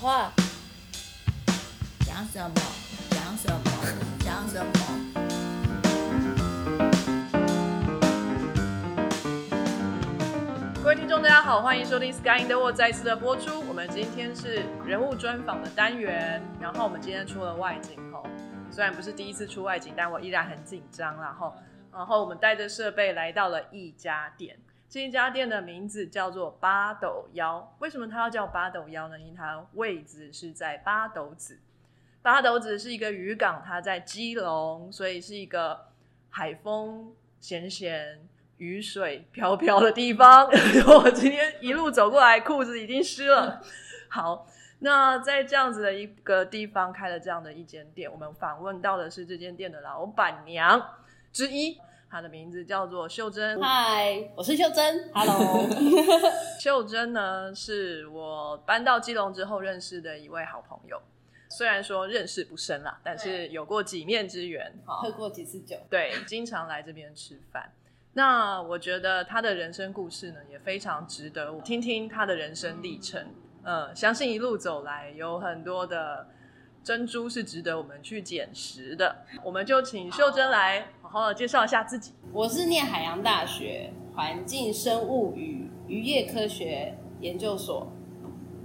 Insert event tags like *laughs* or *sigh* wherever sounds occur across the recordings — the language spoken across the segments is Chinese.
话，讲什么？讲什么？讲什么？各位听众，大家好，欢迎收听《Sky in the World》再次的播出。我们今天是人物专访的单元，然后我们今天出了外景吼，虽然不是第一次出外景，但我依然很紧张然后，然后我们带着设备来到了一家店，这一家店的名字叫做八斗腰。为什么它要叫八斗腰呢？因为它位置是在八斗子。八斗子是一个渔港，它在基隆，所以是一个海风咸咸、雨水飘飘的地方。*laughs* 我今天一路走过来，裤子已经湿了。*laughs* 好，那在这样子的一个地方开了这样的一间店，我们访问到的是这间店的老板娘之一，她的名字叫做秀珍。嗨，我是秀珍。Hello，*laughs* 秀珍呢，是我搬到基隆之后认识的一位好朋友。虽然说认识不深啦，但是有过几面之缘。喝过几次酒？对，经常来这边吃饭。那我觉得他的人生故事呢，也非常值得我听听他的人生历程。嗯，相信一路走来，有很多的珍珠是值得我们去捡拾的。我们就请秀珍来好好的介绍一下自己。我是念海洋大学环境生物与渔业科学研究所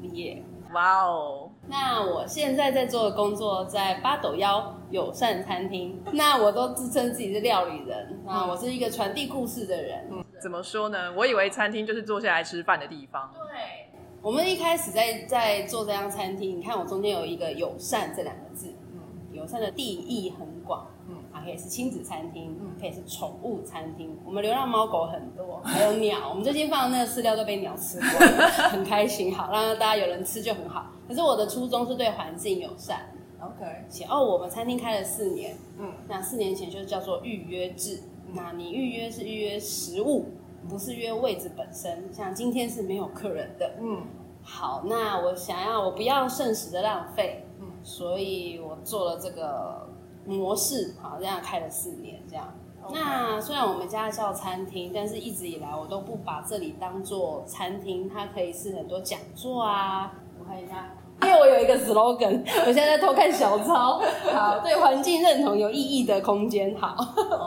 毕业。哇哦！那我现在在做的工作在八斗腰友善餐厅，那我都自称自己是料理人，那我是一个传递故事的人。嗯怎么说呢？我以为餐厅就是坐下来吃饭的地方。对，我们一开始在在做这家餐厅，你看我中间有一个友善这两个字，嗯，友善的定义很广，嗯，啊，可以是亲子餐厅，嗯，可以是宠物餐厅。我们流浪猫狗很多，*laughs* 还有鸟，我们最近放的那个饲料都被鸟吃光，*laughs* 很开心，好让大家有人吃就很好。可是我的初衷是对环境友善。OK，写哦，我们餐厅开了四年，嗯，那四年前就是叫做预约制，那你预约是预约食物，不是约位置本身。像今天是没有客人的，嗯，好，那我想要我不要剩食的浪费，嗯，所以我做了这个模式，好，这样开了四年，这样。那虽然我们家叫餐厅，但是一直以来我都不把这里当做餐厅，它可以是很多讲座啊。我看一下，因为我有一个 slogan，*laughs* 我现在在偷看小抄。*laughs* 好，对环境认同有意义的空间，好，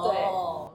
对。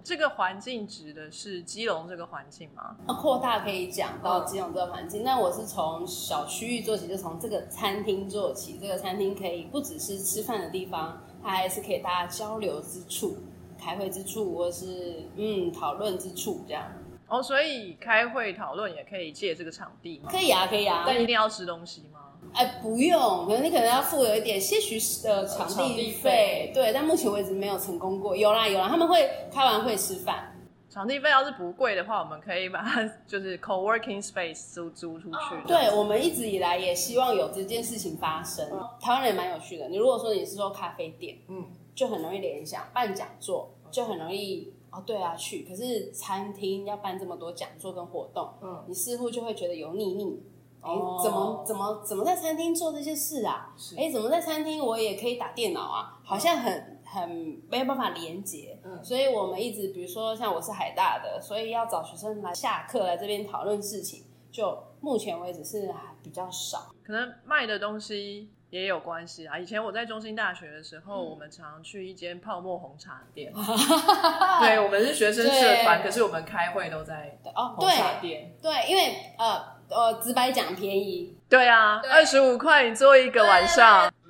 哦，这个环境指的是基隆这个环境吗？扩大可以讲到基隆这个环境，那我是从小区域做起，就从这个餐厅做起。这个餐厅可以不只是吃饭的地方，它还是可以大家交流之处、开会之处，或是嗯讨论之处这样。哦，所以开会讨论也可以借这个场地吗？可以啊，可以啊。但一定要吃东西吗？哎，不用，可能你可能要付有一点些许的场场地地费费，对，但目前为止没有成功过。有啦有啦，他们会开完会吃饭。场地费要是不贵的话，我们可以把它就是 co-working space 租租出去。对，我们一直以来也希望有这件事情发生。台湾人也蛮有趣的，你如果说你是说咖啡店，嗯，就很容易联想办讲座，就很容易哦，对啊去。可是餐厅要办这么多讲座跟活动，嗯你似乎就会觉得油腻腻。哎、哦怎么怎么怎么在餐厅做这些事啊？是哎、怎么在餐厅我也可以打电脑啊？好像很很没有办法连接。嗯所以我们一直，比如说像我是海大的，所以要找学生来下课来这边讨论事情，就目前为止是还比较少。可能卖的东西也有关系啊。以前我在中兴大学的时候，嗯我们常去一间泡沫红茶店。*laughs* 对，我们是学生社团，对可是我们开会都在哦，红茶对店。对，因为呃呃，直白讲便宜，对啊，对二十五块你做一个晚上对。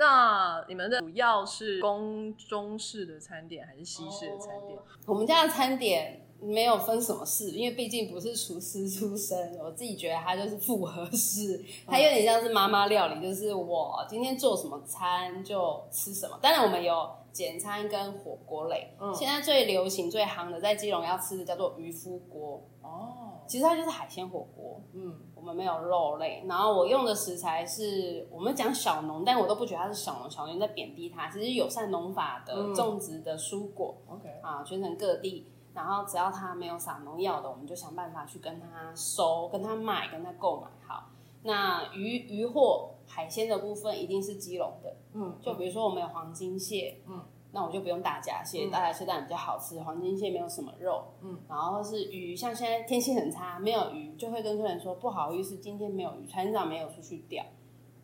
那你们的主要是公中式的餐点还是西式的餐点？我们家的餐点没有分什么式，因为毕竟不是厨师出身，我自己觉得它就是复合式，它有点像是妈妈料理，就是我今天做什么餐就吃什么。当然我们有简餐跟火锅类，嗯。现在最流行最夯的在基隆要吃的叫做渔夫锅，哦，其实它就是海鲜火锅。嗯，我们没有肉类，然后我用的食材是我们讲小农，但我都不觉得它是小农，小农在贬低它，其实友善农法的嗯种植的蔬果，OK，啊，全省各地，然后只要它没有撒农药的，我们就想办法去跟它收、跟它卖、跟它购买。好，那鱼鱼货海鲜的部分一定是基隆的，嗯，就比如说我们有黄金蟹，嗯，那我就不用大闸蟹，嗯大闸蟹当然比较好吃，黄金蟹没有什么肉，嗯，然后是鱼，像现在天气很差，没有鱼，就会跟客人说不好意思，今天没有鱼，船长没有出去钓。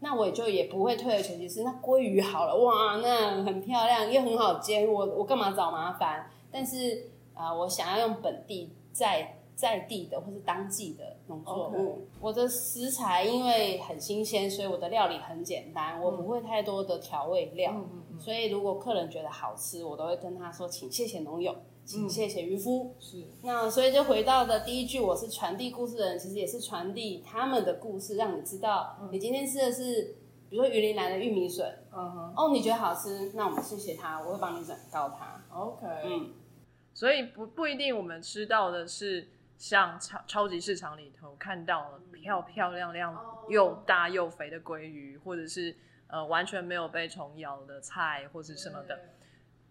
那我也就也不会退而求其次。那鲑鱼好了，哇，那很漂亮，又很好煎，我我干嘛找麻烦？但是啊、我想要用本地在在地的或是当季的农作物。我的食材因为很新鲜，所以我的料理很简单，我不会太多的调味料。所以如果客人觉得好吃，我都会跟他说，请谢谢农友，请谢谢渔夫。是。那所以就回到的第一句，我是传递故事的人，其实也是传递他们的故事，让你知道你今天吃的是，比如说鱼林来的玉米笋，嗯哼。哦，你觉得好吃，那我们谢谢他，我会帮你转告他。，OK，嗯，所以不不一定我们吃到的是像超超级市场里头看到了漂漂亮亮又大又肥的鲑鱼，或者是呃完全没有被虫咬的菜或是什么的。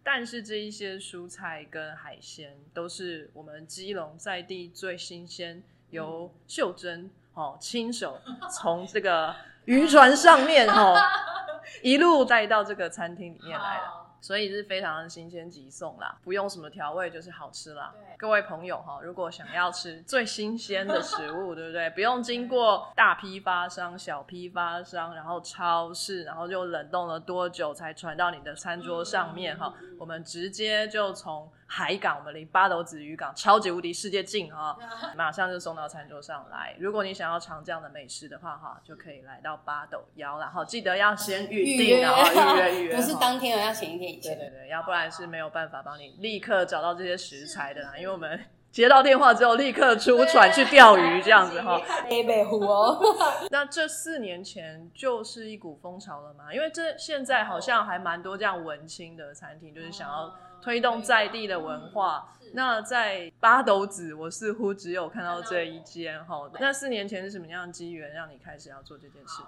但是这一些蔬菜跟海鲜都是我们基隆在地最新鲜，由秀珍哦亲手 *laughs* 从这个渔船上面哦 *laughs* 一路带到这个餐厅里面来的。所以是非常的新鲜即送啦，不用什么调味，就是好吃啦。各位朋友哈，如果想要吃最新鲜的食物，对不对？*laughs* 不用经过大批发商、小批发商，然后超市，然后就冷冻了多久才传到你的餐桌上面哈？我们直接就从海港，我们离八斗子渔港超级无敌世界近哈，*laughs* 马上就送到餐桌上来。如果你想要尝这样的美食的话哈，就可以来到八斗幺，然后记得要先预定啊，预约预约，*laughs* 不是哈当天，要前一天以前。对对对，要不然是没有办法帮你立刻找到这些食材的啦，因为我们接到电话之后立刻出船去钓鱼这样子哈。黑北湖哦，*laughs* 那这四年前就是一股风潮了嘛，因为这现在好像还蛮多这样文青的餐厅，就是想要推动在地的文化。那在八斗子，我似乎只有看到这一间哈。那四年前是什么样的机缘让你开始要做这件事？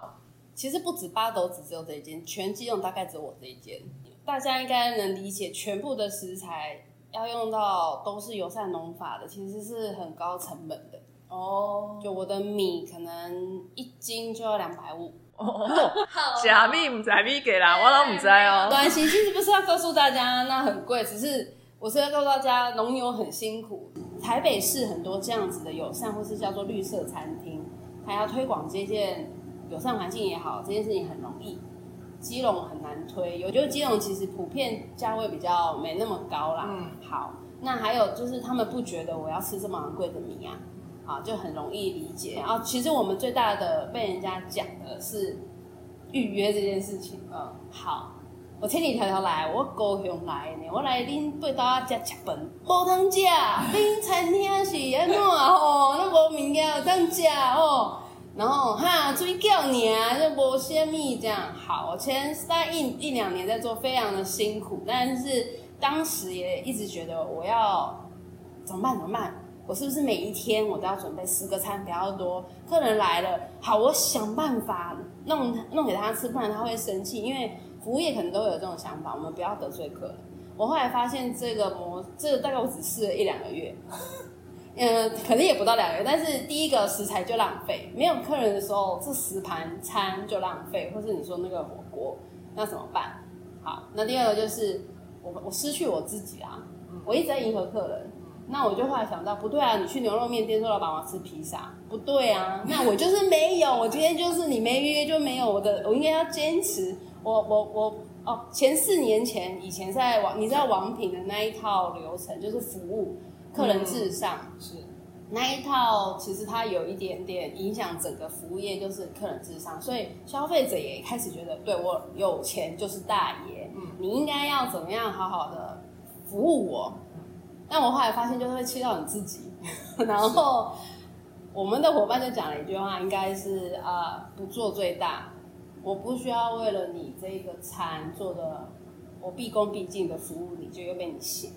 其实不止八斗子只有这一间，全基隆大概只有我这一间。大家应该能理解，全部的食材要用到都是友善农法的，其实是很高成本的。哦，就我的米可能一斤就要两百五，哦，假米唔知米给啦，我都唔知哦。*laughs* 关系，其实不是要告诉大家那很贵，只是我是要告诉大家农友很辛苦。台北市很多这样子的友善或是叫做绿色餐厅，它要推广这件友善环境也好，这件事情很容易。基隆很难推，我觉得基隆其实普遍价位比较没那么高啦。嗯，好，那还有就是他们不觉得我要吃这么昂贵的米啊，啊，就很容易理解。然后其实我们最大的被人家讲的是预约这件事情。嗯，好，我千里迢迢来，我高雄来呢，我来恁八斗仔食吃饭，无通食，恁餐厅是安怎吼？那无物件有通食哦。然后哈，水饺尔，就无虾米这样。好，我前三一一两年在做，非常的辛苦，但是当时也一直觉得我要怎么办？怎么办？我是不是每一天我都要准备十个餐比较多？客人来了，好，我想办法弄弄给他吃，不然他会生气。因为服务业可能都有这种想法，我们不要得罪客人。我后来发现这个模，这个大概我只试了一两个月，呃，可能也不到两个月。但是第一个食材就浪费，没有客人的时候，这十盘餐就浪费，或是你说那个火锅，那怎么办？好，那第二个就是我我失去我自己啊，我一直在迎合客人。那我就后来想到，不对啊，你去牛肉面店说老板我要吃披萨，不对啊，那我就是没有，我今天就是你没预约就没有我的，我应该要坚持。我我我哦，前四年前以前在王，你知道王品的那一套流程就是服务客人至上，是那一套其实它有一点点影响整个服务业，就是客人至上，所以消费者也开始觉得，对我有钱就是大爷，嗯你应该要怎么样好好的服务我。但我后来发现，就是会气到你自己。*laughs* 然后我们的伙伴就讲了一句话，应该是啊、呃不做最大。我不需要为了你这个餐做的，我毕恭毕敬的服务你，就又被你嫌，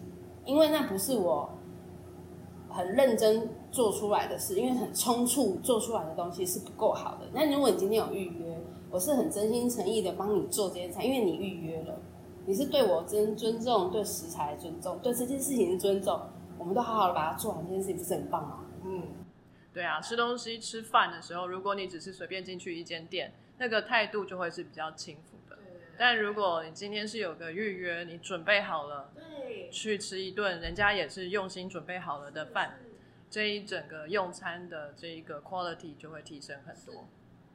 因为那不是我很认真做出来的事，因为很冲促做出来的东西是不够好的。那如果你今天有预约，我是很真心诚意的帮你做这些菜，因为你预约了，你是对我尊尊重，对食材尊重，对这件事情的尊重，我们都好好的把它做完，这件事情不是很棒吗？嗯，对啊，吃东西吃饭的时候，如果你只是随便进去一间店，那个态度就会是比较轻浮的。但如果你今天是有个预约，你准备好了对，去吃一顿，人家也是用心准备好了的饭，这一整个用餐的这一个 quality 就会提升很多。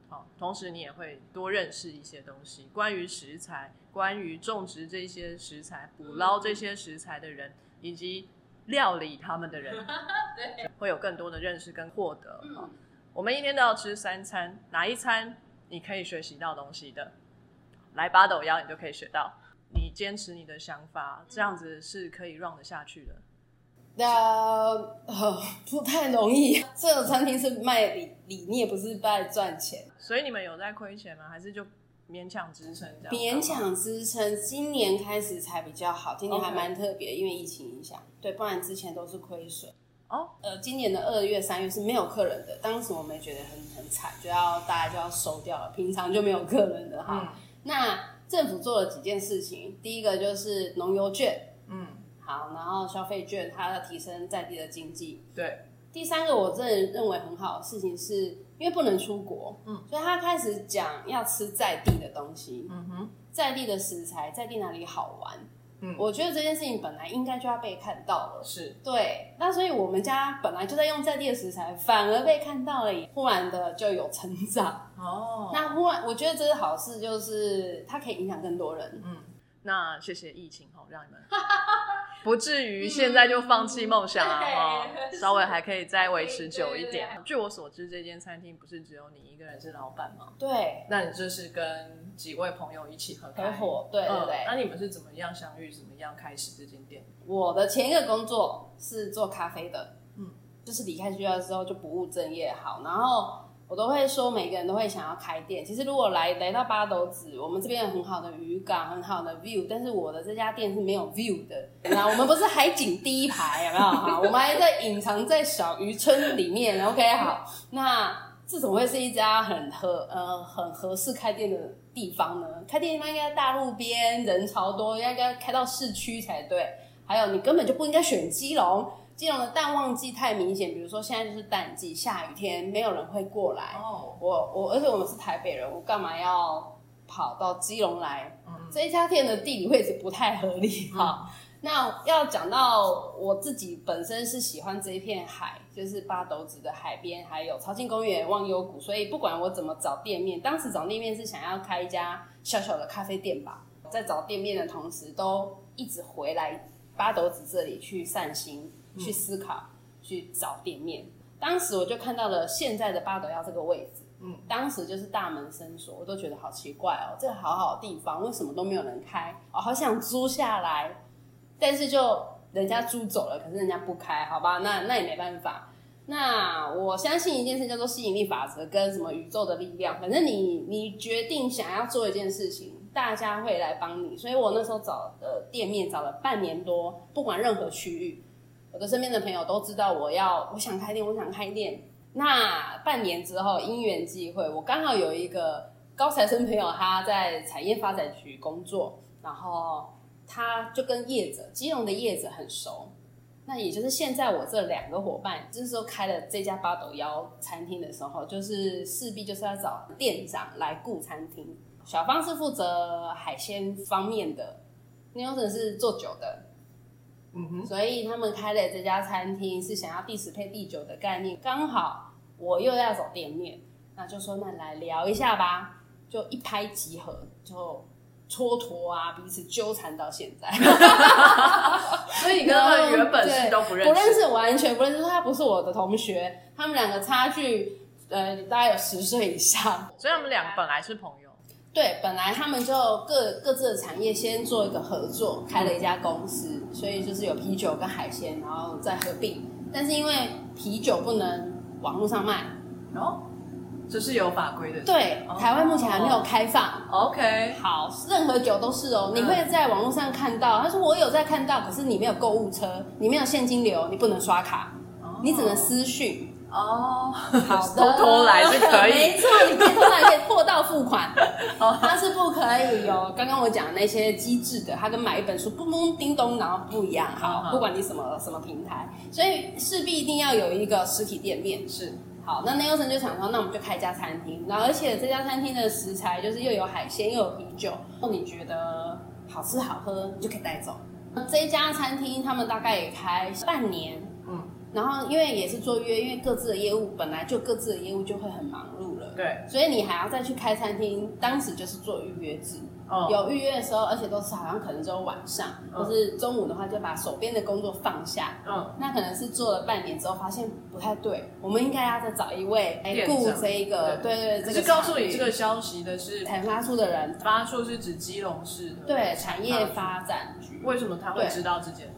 好，同时你也会多认识一些东西，关于食材，关于种植这些食材，捕捞这些食材的人，以及料理他们的人，*laughs* 对，会有更多的认识跟获得。嗯好我们一天都要吃三餐，哪一餐你可以学习到东西的？来八斗腰，你就可以学到。你坚持你的想法，这样子是可以 run 得下去的。那呃不太容易。这个餐厅是卖理理念，不是卖赚钱，所以你们有在亏钱吗？还是就勉强支撑这样？勉强支撑。今年开始才比较好，今年还蛮特别，因为疫情影响，对，不然之前都是亏损。哦，呃，今年的二月、三月是没有客人的，当时我们也觉得很很惨，就要大家就要收掉了，平常就没有客人的哈。嗯那政府做了几件事情，第一个就是农油券，嗯，好，然后消费券，它要提升在地的经济。对，第三个我真的认为很好的事情是，因为不能出国，嗯，所以他开始讲要吃在地的东西，嗯哼，在地的食材，在地哪里好玩。嗯我觉得这件事情本来应该就要被看到了。是，对，那所以我们家本来就在用在地的食材，反而被看到了，忽然的就有成长。哦 *laughs* 那忽然，我觉得这是好事，就是它可以影响更多人。嗯，那谢谢疫情吼，让你们 *laughs* 不至于现在就放弃梦想啊哈，对 *laughs* 稍微还可以再维持久一点。据我所知，这间餐厅不是只有你一个人是老板吗？对，那你就是跟几位朋友一起合合伙，对对嗯对。那你们是怎么样相遇？怎么样开始这间店？我的前一个工作是做咖啡的，嗯嗯，就是离开学校之后就不务正业好，然后我都会说每个人都会想要开店。其实如果来来到八斗子，我们这边有很好的渔港，很好的 view，但是我的这家店是没有 view 的。那我们不是海景第一排，有没有？哈，我们还在隐藏在小渔村里面。OK，好，那。这怎么会是一家很合呃很合适开店的地方呢？开店地方应该在大路边，人潮多，应该开到市区才对。还有，你根本就不应该选基隆，基隆的淡旺季太明显。比如说现在就是淡季，下雨天没有人会过来。哦，我我，而且我们是台北人，我干嘛要跑到基隆来？嗯这一家店的地理位置不太合理哈。那要讲到我自己本身是喜欢这一片海，就是八斗子的海边，还有潮境公园、忘忧谷，所以不管我怎么找店面，当时找店面是想要开一家小小的咖啡店吧。在找店面的同时，都一直回来八斗子这里去散心、去思考、去找店面。当时我就看到了现在的八斗要这个位置，嗯，当时就是大门深锁，我都觉得好奇怪哦，这个好好的地方为什么都没有人开？我、好想租下来，但是就人家租走了，可是人家不开，好吧，那那也没办法。那我相信一件事叫做吸引力法则跟什么宇宙的力量，反正你你决定想要做一件事情，大家会来帮你。所以我那时候找的店面找了半年多，不管任何区域，我的身边的朋友都知道我要我想开店，我想开店。那半年之后，因缘际会，我刚好有一个高材生朋友，他在产业发展局工作，然后他就跟业者，基隆的业者很熟。那也就是现在我这两个伙伴，这时候开了这家八斗幺餐厅的时候，就是势必就是要找店长来顾餐厅。小芳是负责海鲜方面的，牛神是做酒的，嗯哼，所以他们开的这家餐厅是想要第十配第九的概念，刚好我又要走店面，那就说那来聊一下吧，就一拍即合，就蹉跎啊，彼此纠缠到现在。*laughs* 所以你跟他们原本是都不认识，不认识，完全不认识。他不是我的同学，他们两个差距呃大概有十岁以上。所以他们俩本来是朋友。对，本来他们就各各自的产业先做一个合作，开了一家公司，所以就是有啤酒跟海鲜，然后再合并。但是因为啤酒不能网络上卖，哦，这是有法规的。对，哦台湾目前还没有开放。OK，好，任何酒都是哦，你会在网络上看到。他说我有在看到，可是你没有购物车，你没有现金流，你不能刷卡，你只能私讯。哦，好的，偷偷来是可以。没错，你可以偷偷来，可以货到付款。*laughs* 它是不可以有刚刚我讲的那些机制的，它跟买一本书嘣嘣叮咚，然后不一样。嗯好，嗯不管你什么什么平台，所以势必一定要有一个实体店面。是，好，那 Nelson 就想说，那我们就开一家餐厅，然后而且这家餐厅的食材就是又有海鲜又有啤酒，你觉得好吃好喝，你就可以带走。这一家餐厅他们大概也开半年，嗯，然后因为也是做约，因为各自的业务本来就各自的业务就会很忙碌了，对，所以你还要再去开餐厅，当时就是做预约制。哦，有预约的时候，而且都是好像可能只有晚上，嗯。或是中午的话，就把手边的工作放下。嗯，那可能是做了半年之后，发现不太对，我们应该要再找一位来顾这一个，对。对对，这个可是告诉你这个消息的是才发出的人，发出是指基隆市的对产业发展局，为什么他会知道这间店？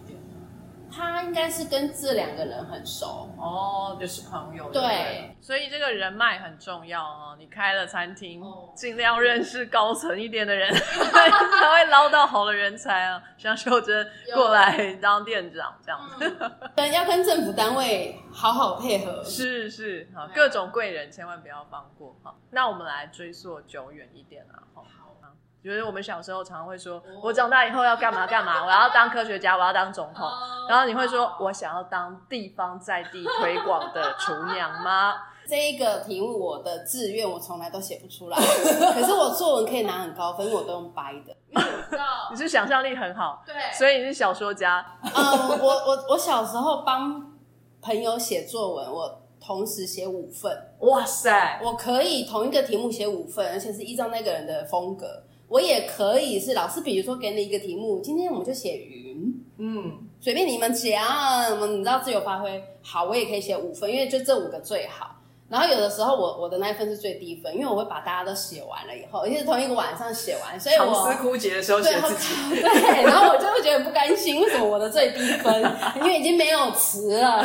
他应该是跟这两个人很熟。哦，就是朋友。对不所以这个人脉很重要哦。你开了餐厅哦，尽量认识高层一点的人，*laughs* 才会捞到好的人才啊。像秀珍过来当店长这样子，对，要跟政府单位好好配合。是是好，各种贵人千万不要放过哈。那我们来追溯久远一点啊，哈。啊觉得我们小时候常常会说，我长大以后要干嘛干嘛，*laughs* 我要当科学家，我要当总统。然后你会说，我想要当地方在地推广的厨娘吗？*laughs* 这一个题目，我的志愿我从来都写不出来，*laughs* 可是我作文可以拿很高分，因为我都用掰的。因为我知道你是想象力很好，对，所以你是小说家。嗯，我我我小时候帮朋友写作文，我同时写五份，哇塞，我可以同一个题目写五份，而且是依照那个人的风格。我也可以是老师，比如说给你一个题目，今天我们就写云，嗯，随便你们讲，我们你知道自由发挥。好，我也可以写五分，因为就这五个最好。然后有的时候我我的那一份是最低分，因为我会把大家都写完了以后，而且是同一个晚上写完，所以我长思枯竭的时候写对，自己。对，然后我就会觉得不甘心，为什么我的最低分？因为已经没有词了，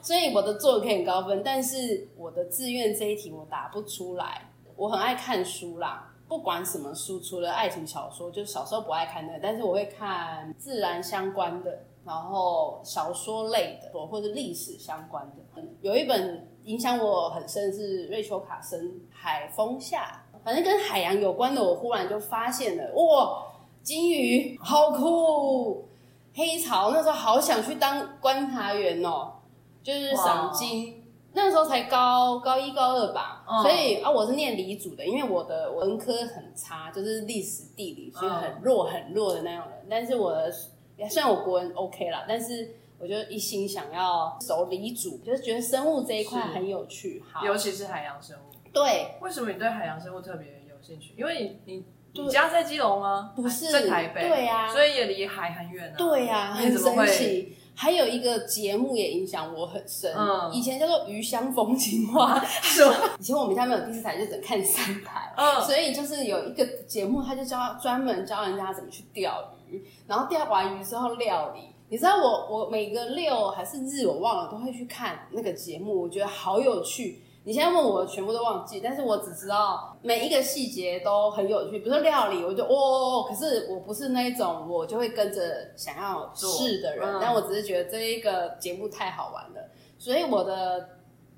所以我的作文可以很高分，但是我的志愿这一题我答不出来。我很爱看书啦，不管什么书，除了爱情小说，就小时候不爱看那个，但是我会看自然相关的，然后小说类的，或者历史相关的。有一本影响我很深是瑞秋卡森《海风下》，反正跟海洋有关的，我忽然就发现了，哇，金鱼好酷，黑潮那时候好想去当观察员哦，就是赏金。那时候才高高一高二吧，嗯所以啊，我是念理组的，因为我的文科很差，就是历史地理，所以很弱很弱的那种人。但是我的虽然我国文 OK 啦，但是我就一心想要走理组，就是觉得生物这一块很有趣。好，尤其是海洋生物。对，为什么你对海洋生物特别有兴趣？因为你你对你家在基隆吗？不是在台北。对啊所以也离海很远啊。对呀、很神那你怎么会？奇。还有一个节目也影响我很深，嗯以前叫做《鱼香风情画》，是吗？以前我们家没有第四台，就只能看三台。嗯，所以就是有一个节目，他就教专门教人家怎么去钓鱼，然后钓完鱼之后料理。你知道我我每个六还是日我忘了，都会去看那个节目，我觉得好有趣。你现在问我，全部都忘记，但是我只知道每一个细节都很有趣。比如说料理，我就哦，可是我不是那一种我就会跟着想要试的人，嗯但我只是觉得这一个节目太好玩了，所以我的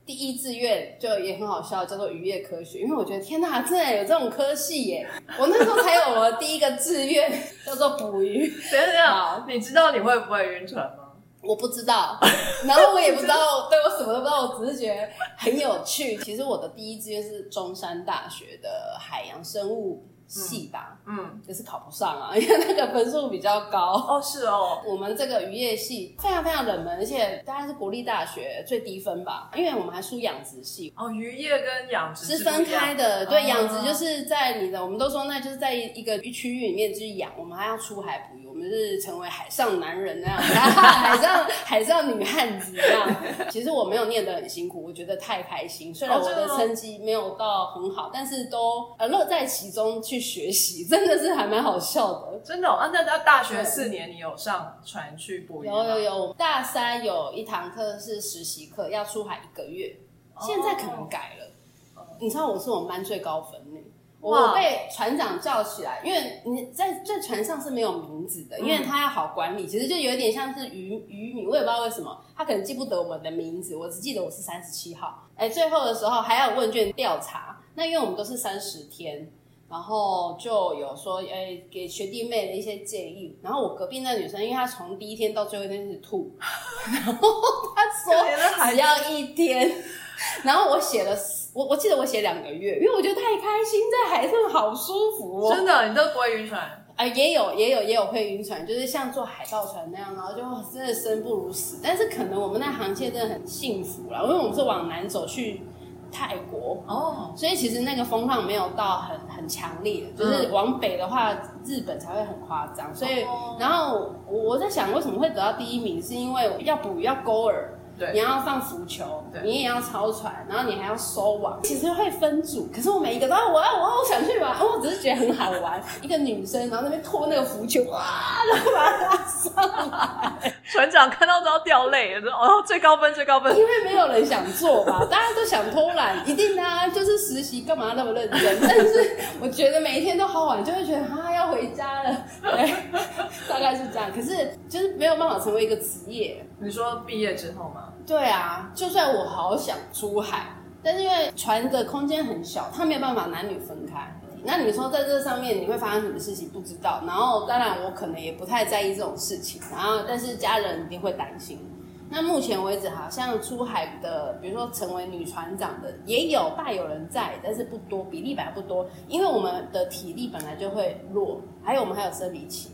第一志愿就也很好笑，叫做渔业科学，因为我觉得天哪，真的有这种科系耶！我那时候才有我的第一个志愿，*laughs* 叫做捕鱼。等一下，你知道你会不会晕船吗？我不知道，然后我也不知道，对我什么都不知道，我只是觉得很有趣。其实我的第一志愿是中山大学的海洋生物系吧，嗯，可是考不上啊，*laughs* 因为那个分数比较高。哦，是哦，我们这个渔业系非常非常冷门，而且大概是国立大学最低分吧，因为我们还输养殖系，哦，渔业跟养殖是分开的。对，哦养殖就是在你的，我们都说那就是在一个区域里面去养，我们还要出海捕鱼，我们是成为海上男人那样，*laughs* 海上海上女汉子那样。其实我没有念得很辛苦，我觉得太开心。虽然我的成绩没有到很好，但是都呃乐在其中去学习，*laughs* 真的是还蛮好笑的。真的哦，啊，那那大学四年你有上船去捕鱼吗有有有，大三有一堂课是实习课，要出海一个月，现在可能改了。你知道我是我们班最高分呢，我被船长叫起来，因为你在在船上是没有名字的，因为他要好管理，其实就有点像是渔渔民，我也不知道为什么，他可能记不得我们的名字，我只记得我是三十七号。哎，最后的时候还要有问卷调查，那因为我们都是三十天。然后就有说，哎，给学弟妹的一些建议。然后我隔壁那女生，因为她从第一天到最后一天是吐，*laughs* 然后她说只要一天。然后我写了，我我记得我写两个月，因为我觉得太开心，在海上好舒服哦。真的，你都不会晕船？啊，也有也有也有会晕船，就是像坐海盗船那样，然后就真的生不如死。但是可能我们那航线真的很幸福啦，因为我们是往南走去泰国。哦，所以其实那个风浪没有到很很强烈，就是往北的话，日本才会很夸张。所以，然后我我在想，为什么会得到第一名？是因为要捕鱼要钩饵，对，你要放浮球对，你也要超船，然后你还要收网。其实会分组，可是我每一个都要我要我要我想去玩，我只是觉得很好玩。*laughs* 一个女生，然后那边拖那个浮球，哇，然后把它拉上来。船长看到都要掉泪了，说哦，最高分最高分因。为没有人想做吧，*laughs* 大家都想偷懒，一定的啊，就是实习干嘛那么认真？*laughs* 但是我觉得每一天都好晚，就会觉得啊要回家了，对，大概是这样。可是就是没有办法成为一个职业，你说毕业之后吗？对啊，就算我好想出海，但是因为船的空间很小，它没有办法男女分开。那你说在这上面你会发生什么事情不知道，然后当然我可能也不太在意这种事情，然后但是家人一定会担心。那目前为止，好像出海的，比如说成为女船长的，也有大有人在，但是不多，比例本来不多，因为我们的体力本来就会弱，还有我们还有生理期，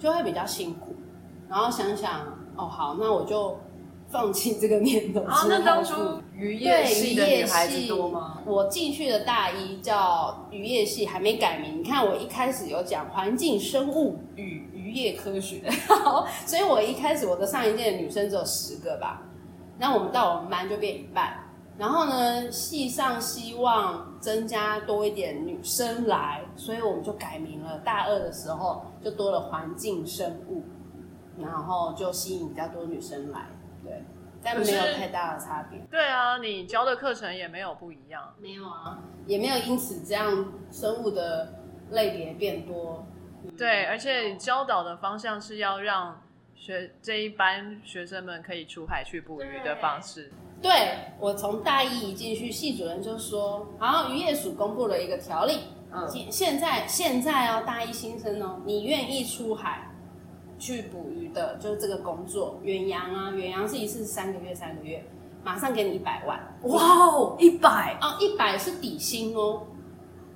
就会比较辛苦。然后想想，哦，好，那我就放弃这个念头。啊，那当初渔业对系的女孩子多吗？我进去的大一叫渔业系，还没改名。你看我一开始有讲环境生物与渔业科学，*laughs* 所以我一开始我的上一届的女生只有十个吧，那我们到我们班就变一半。然后呢，系上希望增加多一点女生来，所以我们就改名了。大二的时候就多了环境生物，然后就吸引比较多女生来，对，但没有太大的差别。对啊，你教的课程也没有不一样。没有啊，也没有因此这样生物的类别变多。对，而且你教导的方向是要让学这一班学生们可以出海去捕鱼的方式。对我从大一一进去，系主任就说，好，渔业署公布了一个条例，嗯，现现在现在哦，大一新生哦，你愿意出海去捕鱼的，就是这个工作，远洋啊，远洋是一次三个月，三个月，马上给你一百万，哇哦，一百！哦，一百是底薪哦，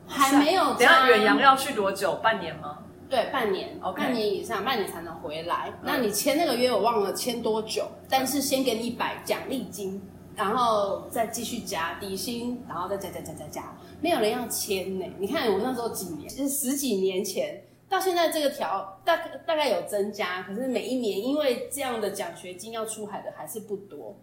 还没有等下加远洋要去多久？半年吗？对，半年 OK 半年以上，半年才能回来。嗯那你签那个约，我忘了签多久，但是先给你一百奖励金，然后再继续加底薪，然后再加加加加加，没有人要签呢。你看我那时候几年，就是十几年前。到现在这个条大概大概有增加，可是每一年因为这样的奖学金要出海的还是不多。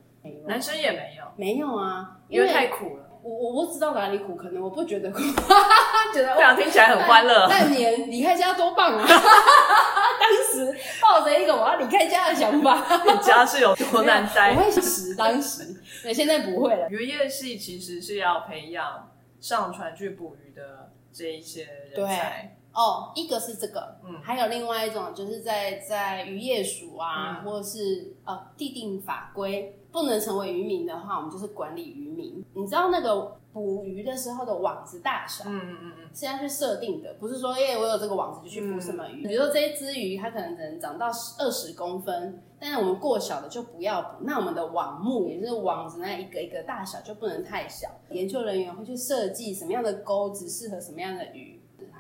男生也没有，没有啊，因为太苦了。我我不知道哪里苦，可能我不觉得苦，*laughs* 觉得这样听起来很欢乐。半年离开家多棒啊！*laughs* 当时抱着一个我要离开家的想法，你家是有多难待 *laughs* 我待？会死当时，对，现在不会了。渔业系其实是要培养上船去捕鱼的这一些人才。哦，一个是这个，嗯还有另外一种就是在在渔业署啊，嗯或者是呃地定法规，不能成为渔民的话，我们就是管理渔民。你知道那个捕鱼的时候的网子大小，嗯嗯嗯嗯，是要去设定的，不是说耶我有这个网子就去捕什么鱼。比如说这一只鱼，它可能只能长到二十公分，但是我们过小的就不要捕。那我们的网目也就是网子那一个一个大小就不能太小。研究人员会去设计什么样的钩子适合什么样的鱼，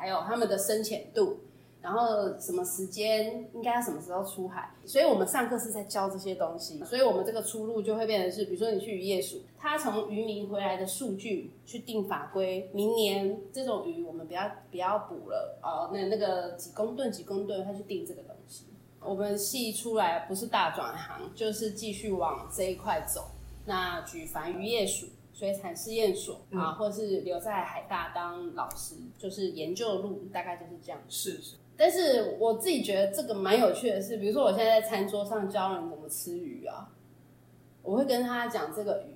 还有它们的深浅度。然后什么时间应该要什么时候出海，所以我们上课是在教这些东西，所以我们这个出路就会变成是，比如说你去渔业署，他从渔民回来的数据去定法规，明年这种鱼我们不要不要捕了，哦，那那个几公吨几公吨，他去定这个东西。我们系出来不是大转行，就是继续往这一块走。那举凡渔业署、水产试验所啊，或者是留在海大当老师，就是研究路大概就是这样。是是。但是我自己觉得这个蛮有趣的是，比如说我现在在餐桌上教人怎么吃鱼啊，我会跟他讲这个鱼，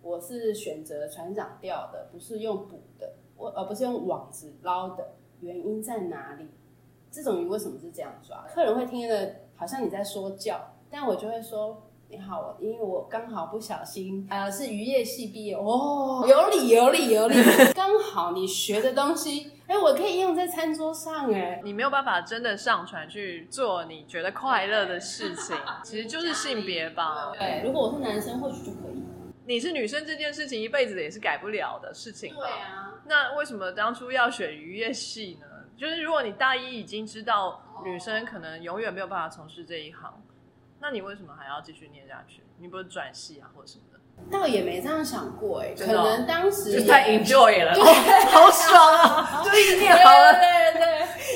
我是选择船长钓的，不是用捕的，我而不是用网子捞的，原因在哪里？这种鱼为什么是这样抓？客人会听得好像你在说教，但我就会说。你好，我因为我刚好不小心，呃，是渔业系毕业哦，有理有理有理，*laughs* 刚好你学的东西，哎、我可以用在餐桌上，哎，你没有办法真的上船去做你觉得快乐的事情，*laughs* 其实就是性别吧。对，如果我是男生，或许就可以。你是女生这件事情一辈子也是改不了的事情吧。啊，那为什么当初要选渔业系呢？就是如果你大一已经知道女生可能永远没有办法从事这一行，那你为什么还要继续念下去？你不是转系啊，或者什么的？倒也没这样想过哎，可能当时就太 enjoy 了，对哦好爽啊！就一直念好了。对对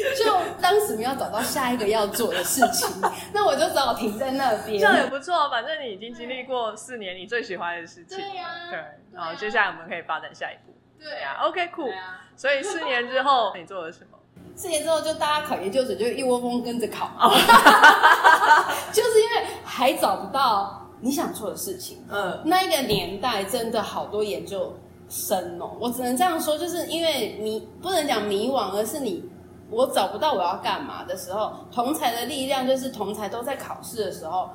对，就当时没有找到下一个要做的事情，那我就只好停在那边。这样也不错，反正你已经经历过四年你最喜欢的事情。对呀对，然后接下来我们可以发展下一步。对啊，OK，酷所以四年之后你做了什么？四年之后就大家考研究所就一窝蜂跟着考，*laughs* 就是因为还找不到你想做的事情。嗯，那一个年代真的好多研究生哦，我只能这样说，就是因为迷不能讲迷惘，而是你我找不到我要干嘛的时候，同才的力量就是同才都在考试的时候，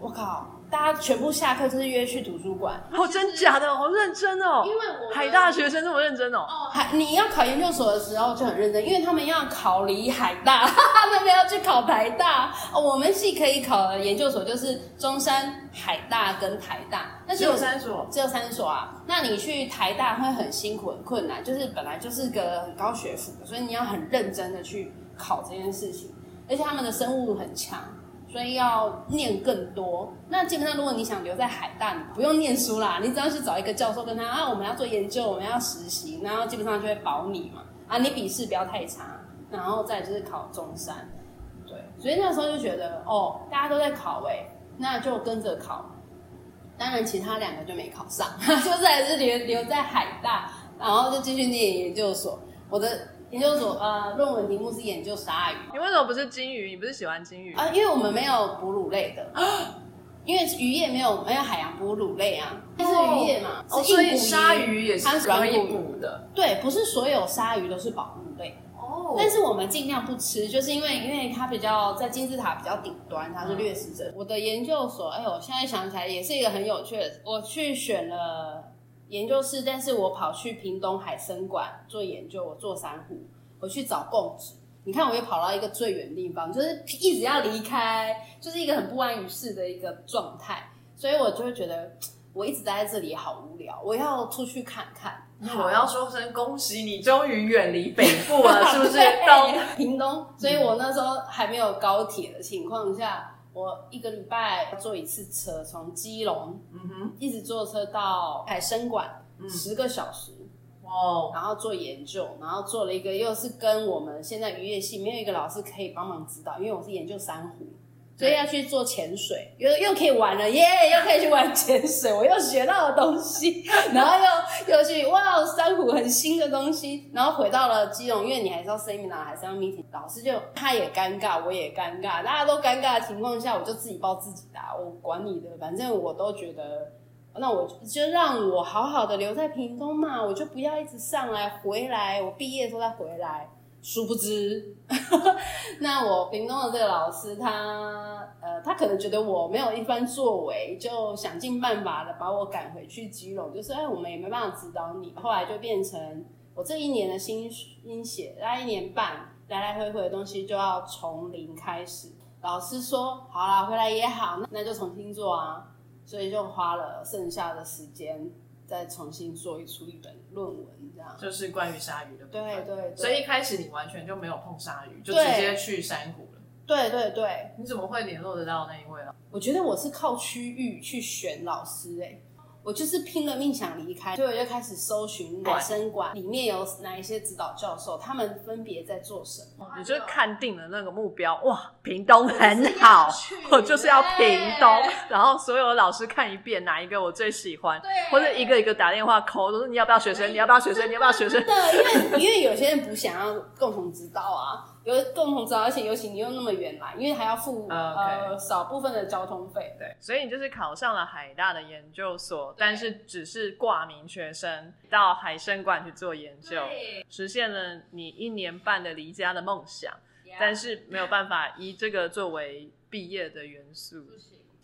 我靠，大家全部下课就是约去图书馆，哦，真假的，好认真哦。因为我海大学生这么认真哦。哦，海你要考研究所的时候就很认真，因为他们要考离海大，*laughs* 他们要去考台大。哦，我们系可以考的研究所就是中山、海大跟台大，但是只有三所，只有三所啊。那你去台大会很辛苦、很困难，就是本来就是个很高学府的，所以你要很认真的去考这件事情，而且他们的生物很强。所以要念更多。那基本上，如果你想留在海大，你不用念书啦，你只要去找一个教授跟他啊，我们要做研究，我们要实习，然后基本上就会保你嘛。啊，你笔试不要太差，然后再就是考中山。对，所以那时候就觉得哦，大家都在考哎、那就跟着考。当然，其他两个就没考上，*laughs* 就是还是留留在海大，然后就继续念研究所。我的研究所呃论文题目是研究鲨鱼你为什么不是金鱼？你不是喜欢金鱼？啊，因为我们没有哺乳类的，*gasps* 因为渔业没有没有海洋哺乳类啊，它是渔业嘛，所以硬鲨鱼也是它是可以捕的对，不是所有鲨鱼都是保护类。哦但是我们尽量不吃，就是因为因为它比较在金字塔比较顶端，它是掠食者。我的研究所，哎呦，我现在想起来也是一个很有趣的，我去选了研究室，但是我跑去屏东海生馆做研究，我做珊瑚，我去找供职。你看，我又跑到一个最远的地方，就是一直要离开，就是一个很不安于世的一个状态，所以我就会觉得我一直待在这里好无聊，我要出去看看。我要说声恭喜你，终于远离北部了，是不是？*laughs* 对到屏东，所以我那时候还没有高铁的情况下，我一个礼拜坐一次车，从基隆嗯哼，一直坐车到海参馆，嗯。十个小时，哦，然后做研究，然后做了一个又是跟我们现在渔业系没有一个老师可以帮忙指导，因为我是研究珊瑚。所以要去做潜水，又又可以玩了耶又可以去玩潜水，我又学到了东西，*laughs* 然后又又去哇，珊瑚很新的东西，然后回到了基隆，因为你还是要 seminar，还是要 meeting，老师就他也尴尬，我也尴尬，大家都尴尬的情况下，我就自己报自己的啊，我管你的，反正我都觉得。那我就就让我好好的留在屏东嘛，我就不要一直上来回来，我毕业的时候再回来。殊不知，*laughs* 那我屏东的这个老师他，呃，他可能觉得我没有一番作为，就想尽办法的把我赶回去基隆，就是哎，我们也没办法指导你。后来就变成我这一年的心心血，那一年半来来回回的东西就要从零开始。老师说好啦，回来也好，那那就重新做啊。所以就花了剩下的时间再重新做一出一本论文，这样。就是关于鲨鱼的部分。对对对，所以一开始你完全就没有碰鲨鱼，就直接去珊瑚了。对对对，你怎么会联络得到那一位啊？我觉得我是靠区域去选老师、欸，我就是拼了命想离开，所以我就开始搜寻男生馆里面有哪一些指导教授，他们分别在做什么。你就看定了那个目标，哇，屏东很好，我就是要屏东，然后所有的老师看一遍哪一个我最喜欢，对或者一个一个打电话扣，都是你要不要学生，你要不要学生，你要不要学生真，的，因为因为有些人不想要共同指导啊，有共同知道，而且尤其你又那么远来，因为还要付、呃少部分的交通费。对，所以你就是考上了海大的研究所，但是只是挂名学生，到海参馆去做研究，实现了你一年半的离家的梦想，但是没有办法以这个作为毕业的元素。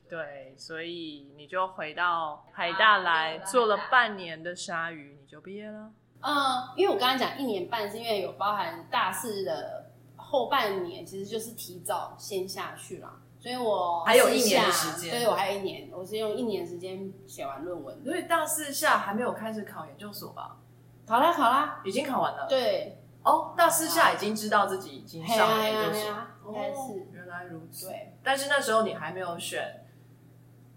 对，所以你就回到海大来啊做了半年的鲨鱼，你就毕业了。嗯，因为我刚才讲一年半，是因为有包含大四的后半年，其实就是提早先下去了，所以我还有一年的时间对我还有一年，我是用一年时间写完论文。所以大四下还没有开始考研究所吧？考啦考啦，已经考完了。对，哦，大四下已经知道自己已经上了研究所。应该是。原来来如此。对，但是那时候你还没有选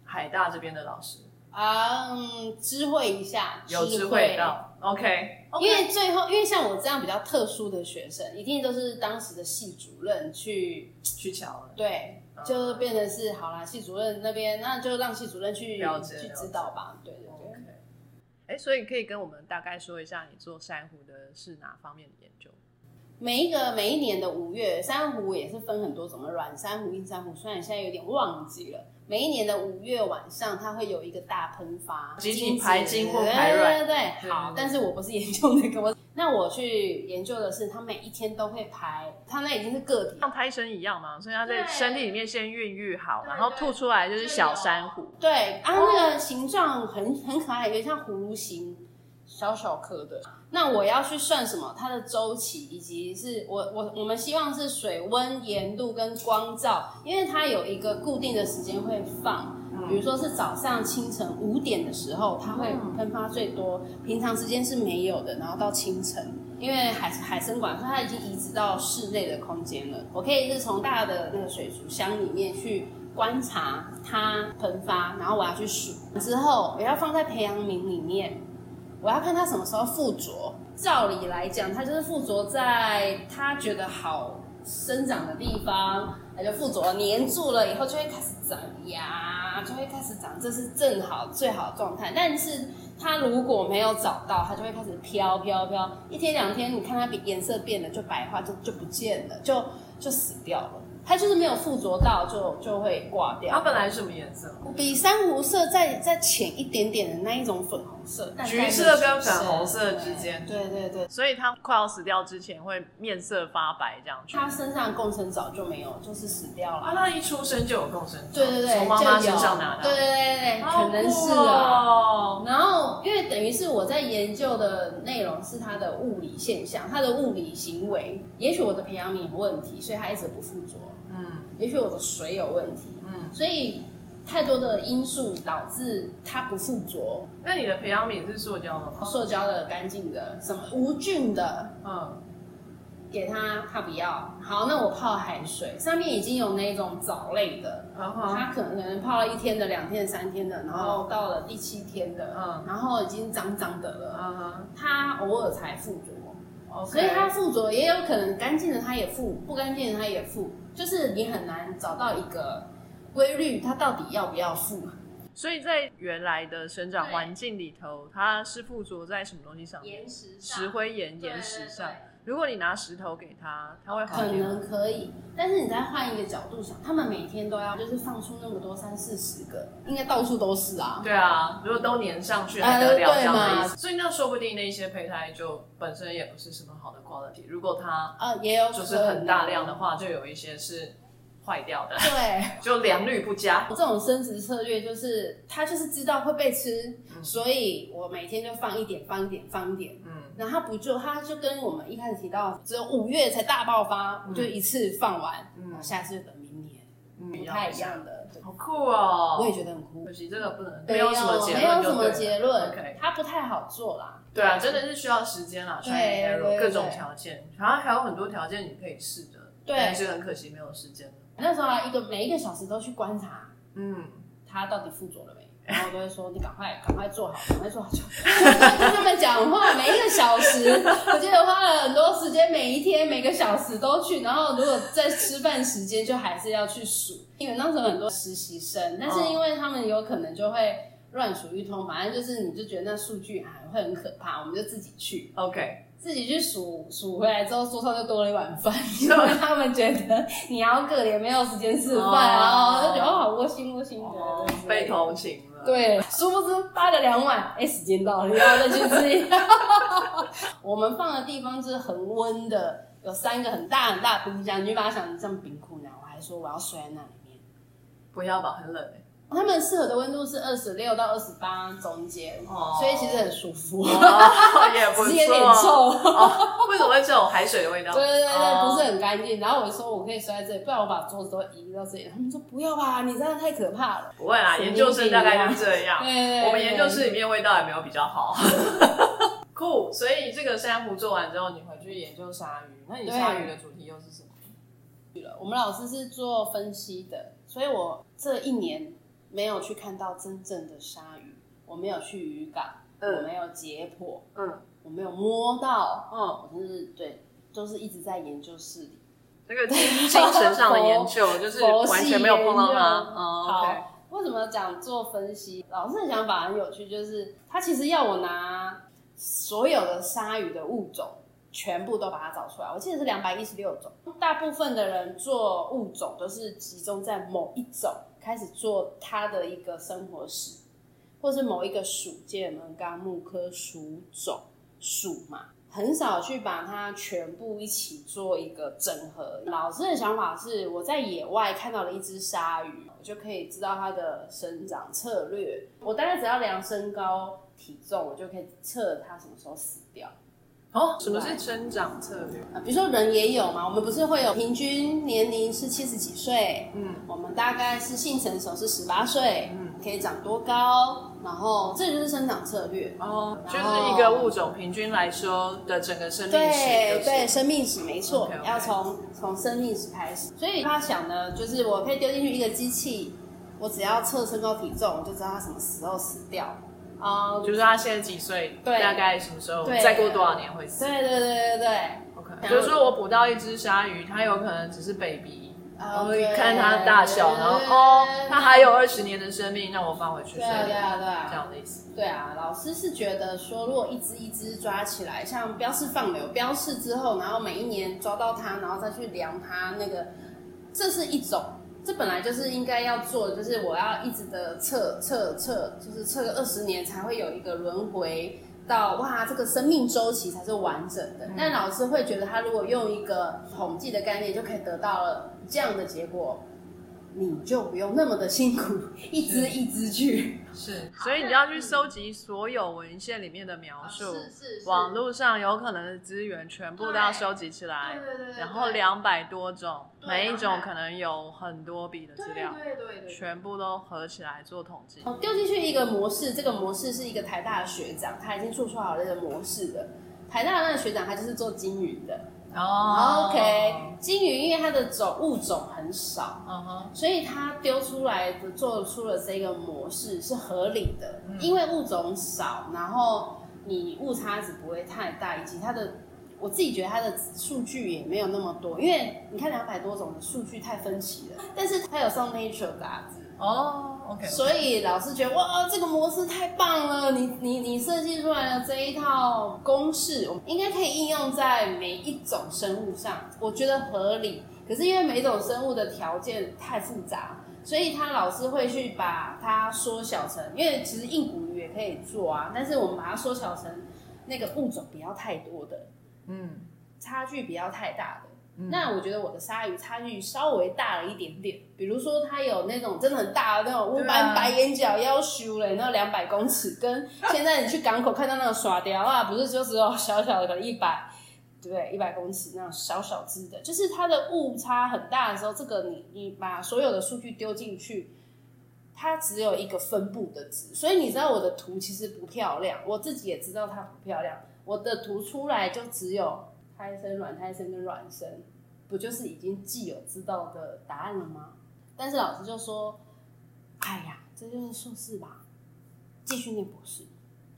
海大这边的老师，啊，嗯，知会一下，有知会到，OK，因为最后，因为像我这样比较特殊的学生，一定都是当时的系主任去去瞧了。对，就变成是好啦，系主任那边那就让系主任去去指导吧。对对对。哎，所以可以跟我们大概说一下你做珊瑚的是哪方面的研究？每一个每一年的五月，珊瑚也是分很多种的，软珊瑚、硬珊瑚。虽然现在有点忘记了，每一年的五月晚上，它会有一个大喷发，集体排精或排卵对对对，好。但是我不是研究那个，我那我去研究的是，它每一天都会排，它那已经是个体，像胎生一样嘛，所以它在对身体里面先孕育好，然后吐出来就是小珊瑚。对，然后那个形状很很可爱，有点像葫芦形，小小颗的。那我要去算什么？它的周期，以及是我我我们希望是水温、盐度跟光照，因为它有一个固定的时间会放。比如说是早上清晨五点的时候，它会喷发最多，平常时间是没有的。然后到清晨，因为海海参馆它已经移植到室内的空间了，我可以是从大的那个水族箱里面去观察它喷发，然后我要去数，之后我要放在培养皿里面，我要看它什么时候附着。照理来讲，它就是附着在它觉得好生长的地方，它就附着了，粘住了以后就会开始长芽，就会开始长，这是正好最好的状态。但是它如果没有找到，它就会开始飘飘飘，一天两天，你看它颜色变了，就白化，就就不见了，就就死掉了。它就是没有附着到，就就会挂掉。它本来是什么颜色？比珊瑚色再再浅一点点的那一种粉红色，淡淡橘色跟粉红色之间对对对，所以它快要死掉之前会面色发白这样去。它身上共生藻就没有，就是死掉啊，了。那一出生就有共生藻，对对对，从妈妈身上拿到，对对对对，可能是。哦然后，因为等于是我在研究的内容是它的物理现象，它的物理行为。也许我的培养皿有问题，所以它一直不附着；嗯也许我的水有问题，嗯。所以太多的因素导致它不附着。那你的培养皿是塑胶的吗？塑胶的、干净的、什么无菌的，嗯，给它它不要。好，那我泡海水，上面已经有那种藻类的，然后它可能泡了一天的、两天、三天的，然后到了第七天的，嗯然后已经脏脏的了，嗯它偶尔才附着。，OK，所以它附着也有可能干净的它也附，不干净的它也附，就是你很难找到一个规律，它到底要不要附。所以在原来的生长环境里头，它是附着在什么东西上面？岩石石灰岩、岩石上。如果你拿石头给它，它会好可能可以，但是你再换一个角度想，他们每天都要就是放出那么多三四十个，应该到处都是啊。对啊，如果都粘上去呃还得了这对样的嘛意思。所以那说不定那些胚胎就本身也不是什么好的 quality。如果它呃，也有就是很大量的话，就有一些是坏掉的，对，*laughs* 就良率不佳。这种升值策略就是他就是知道会被吃，所以我每天就放一点，放一点，放一点。嗯，然后他不就他就跟我们一开始提到，只有五月才大爆发，我就一次放完，嗯嗯，下次就等明年，嗯不太一样的。对好酷哦！我也觉得很酷可。惜这个不能没有什么结论，没有什么结论 OK，它不太好做啦。对啊，真的是需要时间啦，各种条件，好像还有很多条件你可以试的，对但是很可惜没有时间了。那时候啊，一个每一个小时都去观察嗯，他到底附着了没，然后我都会说你赶快赶快做好，赶快做好。跟 *laughs* 他们讲话，每一个小时，我记得花了很多时间，每一天每个小时都去，然后如果在吃饭时间就还是要去数，因为那时候很多实习生，但是因为他们有可能就会乱数一通，反正就是你就觉得那数据还会很可怕，我们就自己去。OK，自己去数数回来之后，桌上就多了一碗饭，*laughs* 因为他们觉得你要可怜，没有时间吃饭，啊就觉得哦好窝心窝心的，哦，被同情了。，对，殊不知发了两碗，哎、时间到了，又要再去吃。*laughs* 我们放的地方是恒温的，有三个很大很大的冰箱，你就把它想成像冰库那样。我还说我要睡在那里面。不要吧，很冷欸他们适合的温度是二十六到二十八中间，哦所以其实很舒服，哦，也不错。*laughs* 臭。哦，为什么会这种海水的味道？对对对不是很干净。然后我说我可以睡在这里，不然我把桌子都移到这里。他们说不要吧，你这样太可怕了。不会啦，研究生大概就是这样。*laughs* 对对对，我们研究室里面味道也没有比较好。*laughs* 酷，所以这个珊瑚做完之后，你回去研究鲨鱼。那你对鲨鱼的主题又是什么？我们老师是做分析的，所以我这一年没有去看到真正的鲨鱼，我没有去渔港，嗯我没有解剖，嗯，我没有摸到，嗯，我就是对，都是一直在研究室里。这个精精神上的研究 *laughs* 就是完全没有碰到它。哦好为什么讲做分析？老师的想法很有趣，就是他其实要我拿所有的鲨鱼的物种全部都把它找出来。我记得是两百一十六种。大部分的人做物种都是集中在某一种开始做它的一个生活史，或是某一个属界门纲目科属种属嘛。很少去把它全部一起做一个整合。老师的想法是，我在野外看到了一只鲨鱼，我就可以知道它的生长策略。我大概只要量身高、体重，我就可以测它什么时候死掉。哦，什么是生长策略？啊，比如说人也有嘛，我们不是会有平均年龄是七十几岁，嗯我们大概是性成熟是十八岁，嗯可以长多高，然后这就是生长策略。哦，就是一个物种平均来说的整个生命史、就是，对对，生命史没错要从从生命史开始。所以他想呢，就是我可以丢进去一个机器，我只要测身高体重，我就知道他什么时候死掉。啊、就是他现在几岁，对大概什么时候，对再过多少年会死对对对对对。？OK，然后就是说我捕到一只鲨鱼，它有可能只是 baby，然后哦看它的大小，然后哦，它还有二十年的生命，让我放回去对啊对，啊对啊，这样的意思。对啊，老师是觉得说，如果一只一只抓起来，像标示放流，标示之后，然后每一年抓到它，然后再去量它那个，这是一种，这本来就是应该要做的，就是我要一直的测测测，就是测个二十年才会有一个轮回。到哇，这个生命周期才是完整的。但老师会觉得，他如果用一个统计的概念，就可以得到了这样的结果，你就不用那么的辛苦，一只一只去。是，所以你要去收集所有文献里面的描述，是是是网络上有可能的资源全部都要收集起来，对对对对然后两百多种，每一种可能有很多笔的资料，对对对全部都合起来做统计。哦丢进去一个模式，这个模式是一个台大的学长，他已经做出好这个模式的。台大的那个学长，他就是做金鱼的。哦 OK，金鱼因为它的种物种很少，嗯哼，所以它丢出来的做出了这个模式是合理的，嗯因为物种少，然后你误差值不会太大，以及它的。我自己觉得它的数据也没有那么多，因为你看两百多种的数据太分歧了。但是它有上 Nature 杂志，哦，OK，所以老师觉得哇，这个模式太棒了！你你你设计出来的这一套公式，我们应该可以应用在每一种生物上，我觉得合理。可是因为每一种生物的条件太复杂，所以他老师会去把它缩小成，因为其实硬骨鱼也可以做啊，但是我们把它缩小成那个物种不要太多的，嗯，差距不要太大的。嗯那我觉得我的鲨鱼差距稍微大了一点点，比如说它有那种真的很大的那种乌斑白眼角要修嘞，那两百公尺，跟现在你去港口看到那种耍雕啊，不是就只有小小的可能一百，对不对？一百公尺那种小小只的，就是它的误差很大的时候，这个你你把所有的数据丢进去，它只有一个分布的值，所以你知道我的图其实不漂亮，我自己也知道它不漂亮，我的图出来就只有胎生、卵胎生跟卵生，不就是已经既有知道的答案了吗？但是老师就说：“哎呀，这就是硕士吧，继续念博士，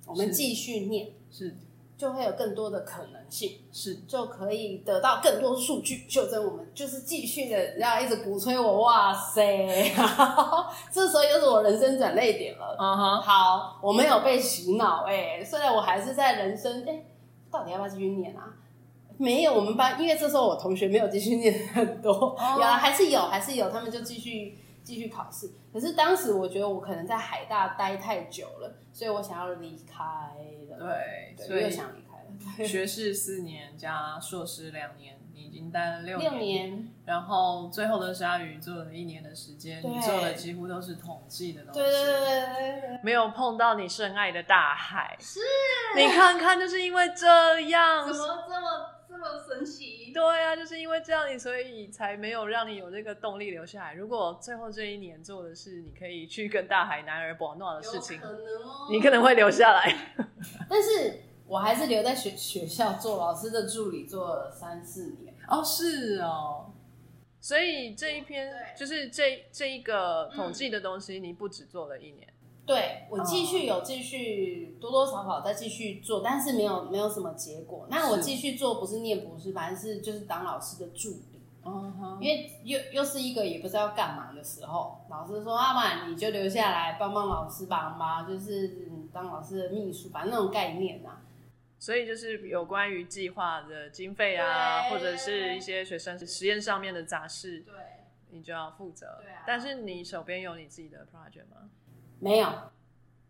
我们是继续念，是就会有更多的可能性。”是，就可以得到更多数据修正我们，就是继续的要一直鼓吹我，哇塞！*laughs* 这时候又是我人生转泪点了。嗯哼，好，我没有被洗脑，哎、虽然我还是在人生，哎、到底要不要继续念啊？没有，我们班因为这时候我同学没有继续念很多，*laughs* 有啊，还是有，还是有，他们就继续继续考试。可是当时我觉得我可能在海大待太久了，所以我想要离开了，对，对，所以我又想离开了。学士四年加硕士两年，你已经待了六六年，然后最后的鲨鱼做了一年的时间，你做的几乎都是统计的东西，对对对对对对。没有碰到你深爱的大海。是，你看看，就是因为这样，怎么这么这么神奇？对啊，就是因为这样，你所以才没有让你有这个动力留下来。如果最后这一年做的是你可以去跟大海男儿玩闹的事情，可能哦。你可能会留下来。*laughs* 但是我还是留在学学校做老师的助理，做了三四年。哦，是哦，所以这一篇就是这这一个统计的东西，你不只做了一年，对我继续有继续多多少少再继续做，但是没有没有什么结果。那我是继续做不是念博士反正，是就是当老师的助理。嗯，因为又又是一个也不知道干嘛的时候，老师说：“阿满，你就留下来帮帮老师帮吧，就是嗯当老师的秘书，反正那种概念啊。所以就是有关于计划的经费啊，或者是一些学生实验上面的杂事，对，你就要负责。对啊但是你手边有你自己的 project 吗？没有。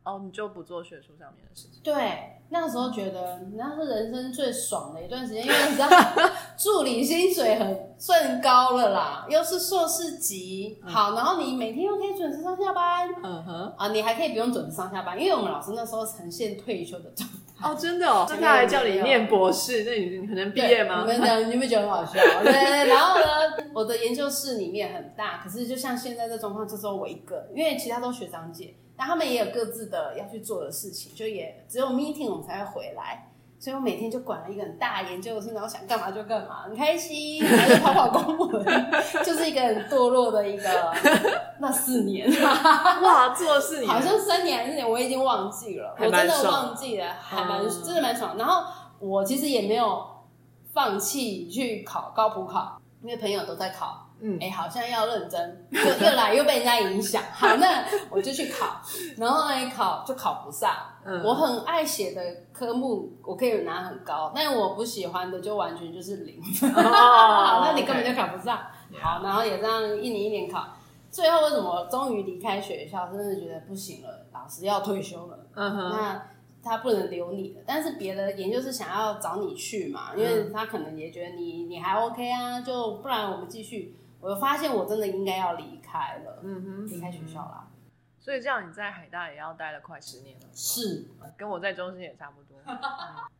哦，你就不做学术上面的事情。对，那时候觉得那是人生最爽的一段时间，因为你知道 *laughs* 助理薪水很算高了啦，又是硕士级，好，然后你每天又可以准时上下班。”嗯哼，啊，你还可以不用准时上下班，因为我们老师那时候呈现退休的状态。哦，真的哦，*laughs* 那他还叫你念博士，那你你可能毕业吗？对你们讲，你们觉得很好笑？*laughs* 对，然后呢，我的研究室里面很大，可是就像现在这状况，就只有我一个，因为其他都学长姐，但他们也有各自的要去做的事情，就也只有 meeting 我们才会回来。所以我每天就管了一个很大的研究室，然后想干嘛就干嘛，很开心，然后就跑跑公文，就是一个很堕落的一个 *laughs* 那四年。哇，做四年。好像三年还是四年，我已经忘记了，我真的忘记了，还蛮、嗯真的蛮爽。然后我其实也没有放弃去考高普考，因为朋友都在考，嗯哎、好像要认真，又又来又被人家影响，好，那我就去考，然后呢一考就考不上。嗯我很爱写的科目，我可以拿很高，但我不喜欢的就完全就是零。*laughs* 哦那你根本就考不上。好，然后也这样一年一年考，最后为什么终于离开学校？真的觉得不行了，老师要退休了，嗯哼，那他不能留你了。但是别的研究是想要找你去嘛，因为他可能也觉得你你还 OK 啊，就不然我们继续。我发现我真的应该要离开了，嗯哼，离开学校啦。所以这样你在海大也要待了快十年了，是，跟我在中心也差不多。嗯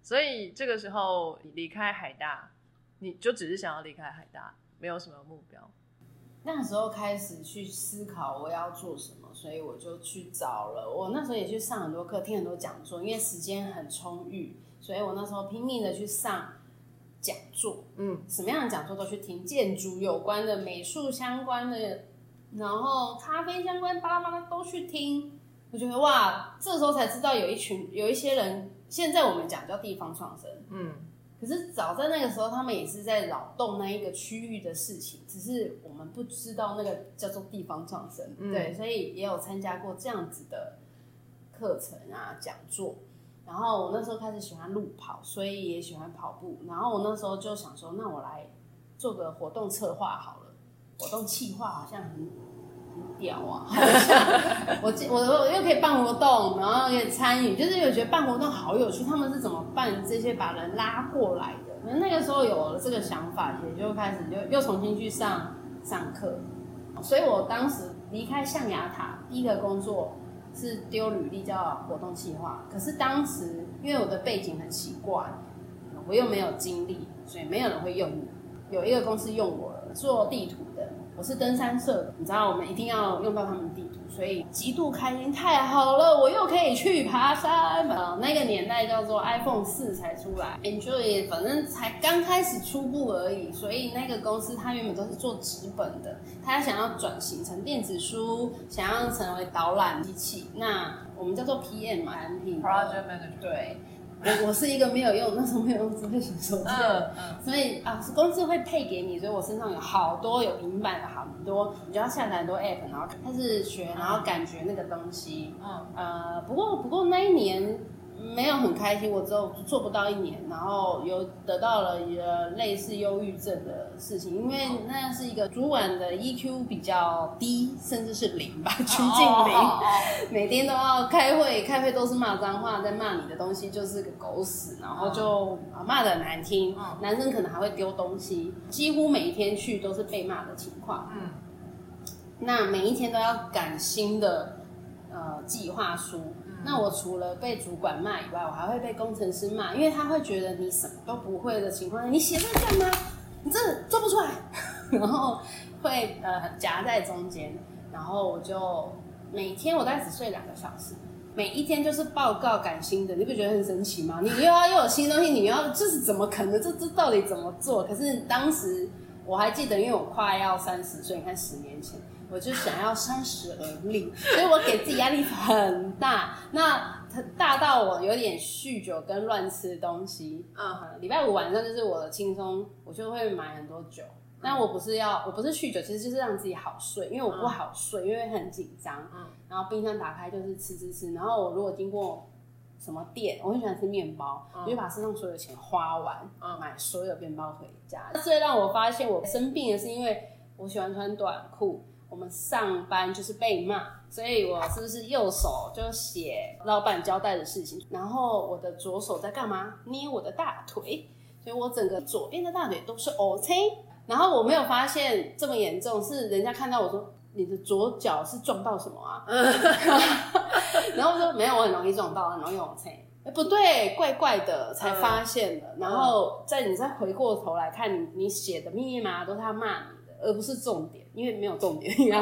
所以这个时候你离开海大，你就只是想要离开海大，没有什么目标。那时候开始去思考我要做什么，所以我就去找了。我那时候也去上很多课，听很多讲座，因为时间很充裕，所以我那时候拼命的去上讲座，嗯，什么样的讲座都去听，建筑有关的、美术相关的，然后咖啡相关，巴拉巴拉都去听。我觉得哇，这时候才知道有一群有一些人，现在我们讲叫地方创生，嗯，可是早在那个时候，他们也是在扰动那一个区域的事情，只是我们不知道那个叫做地方创生，嗯。对，所以也有参加过这样子的课程啊、讲座。然后我那时候开始喜欢路跑，所以也喜欢跑步。然后我那时候就想说，那我来做个活动策划好了，活动企划好像很很屌啊，*laughs* 我我我又可以办活动，然后可以参与，就是有觉得办活动好有趣。他们是怎么办这些把人拉过来的？那那个时候有了这个想法，也就开始就又重新去上上课。所以我当时离开象牙塔，第一个工作是丢履历叫活动计划。可是当时因为我的背景很奇怪，我又没有经历，所以没有人会用你。有一个公司用我了，做地图的，我是登山社的，你知道我们一定要用到他们地，所以极度开心，太好了，我又可以去爬山。呃，那个年代叫做 iPhone 四才出来，Enjoy 反正才刚开始初步而已，所以那个公司它原本都是做纸本的，它想要转型成电子书，想要成为导览机器，那我们叫做 PM 嘛产品 manager，对。我我是一个没有用，那时候没有用智慧型手机的，嗯嗯所以啊，是公司会配给你，所以我身上有好多有平板的很多，你就要下载很多 app，然后开始学，然后感觉那个东西。嗯呃，不过不过那一年没有很开心，我只有做不到一年，然后有得到了一个类似忧郁症的事情，因为那是一个主管的 EQ 比较低，甚至是零吧，*laughs* 趋近零。哦每天都要开会，开会都是骂脏话，在骂你的东西就是个狗屎，然后就啊骂的很难听，嗯男生可能还会丢东西，几乎每一天去都是被骂的情况。嗯那每一天都要赶新的呃计划书。那我除了被主管骂以外，我还会被工程师骂，因为他会觉得你什么都不会的情况下，你写这个干嘛？你这做不出来，*laughs* 然后会呃夹在中间，然后我就每天我大概只睡两个小时。每一天就是报告赶新的，你不觉得很神奇吗？你又要又有新东西，你又要这是怎么可能？这这到底怎么做？可是当时我还记得，因为我快要三十岁，你看十年前，我就想要三十而立，所以我给自己压力很大。那大到我有点酗酒跟乱吃东西。嗯，礼拜五晚上就是我的轻松，我就会买很多酒。但我不是要，我不是酗酒，其实就是让自己好睡，因为我不好睡，因为很紧张。嗯，然后冰箱打开就是吃吃吃，然后我如果经过什么店，我很喜欢吃面包，我就把身上所有的钱花完，买所有面包回家。最让我发现我生病的是因为我喜欢穿短裤，我我们上班就是被骂，所以我是不是右手就写老板交代的事情，然后我的左手在干嘛？捏我的大腿，所以我整个左边的大腿都是 OK。然后我没有发现这么严重，是人家看到我说你的左脚是撞到什么啊？*laughs* 然后说没有，我很容易撞到，很容易往前。哎，不对，怪怪的，才发现的。然后在你再回过头来看，你你写的密密麻麻都是他骂你，而不是重点，因为没有重点。*laughs*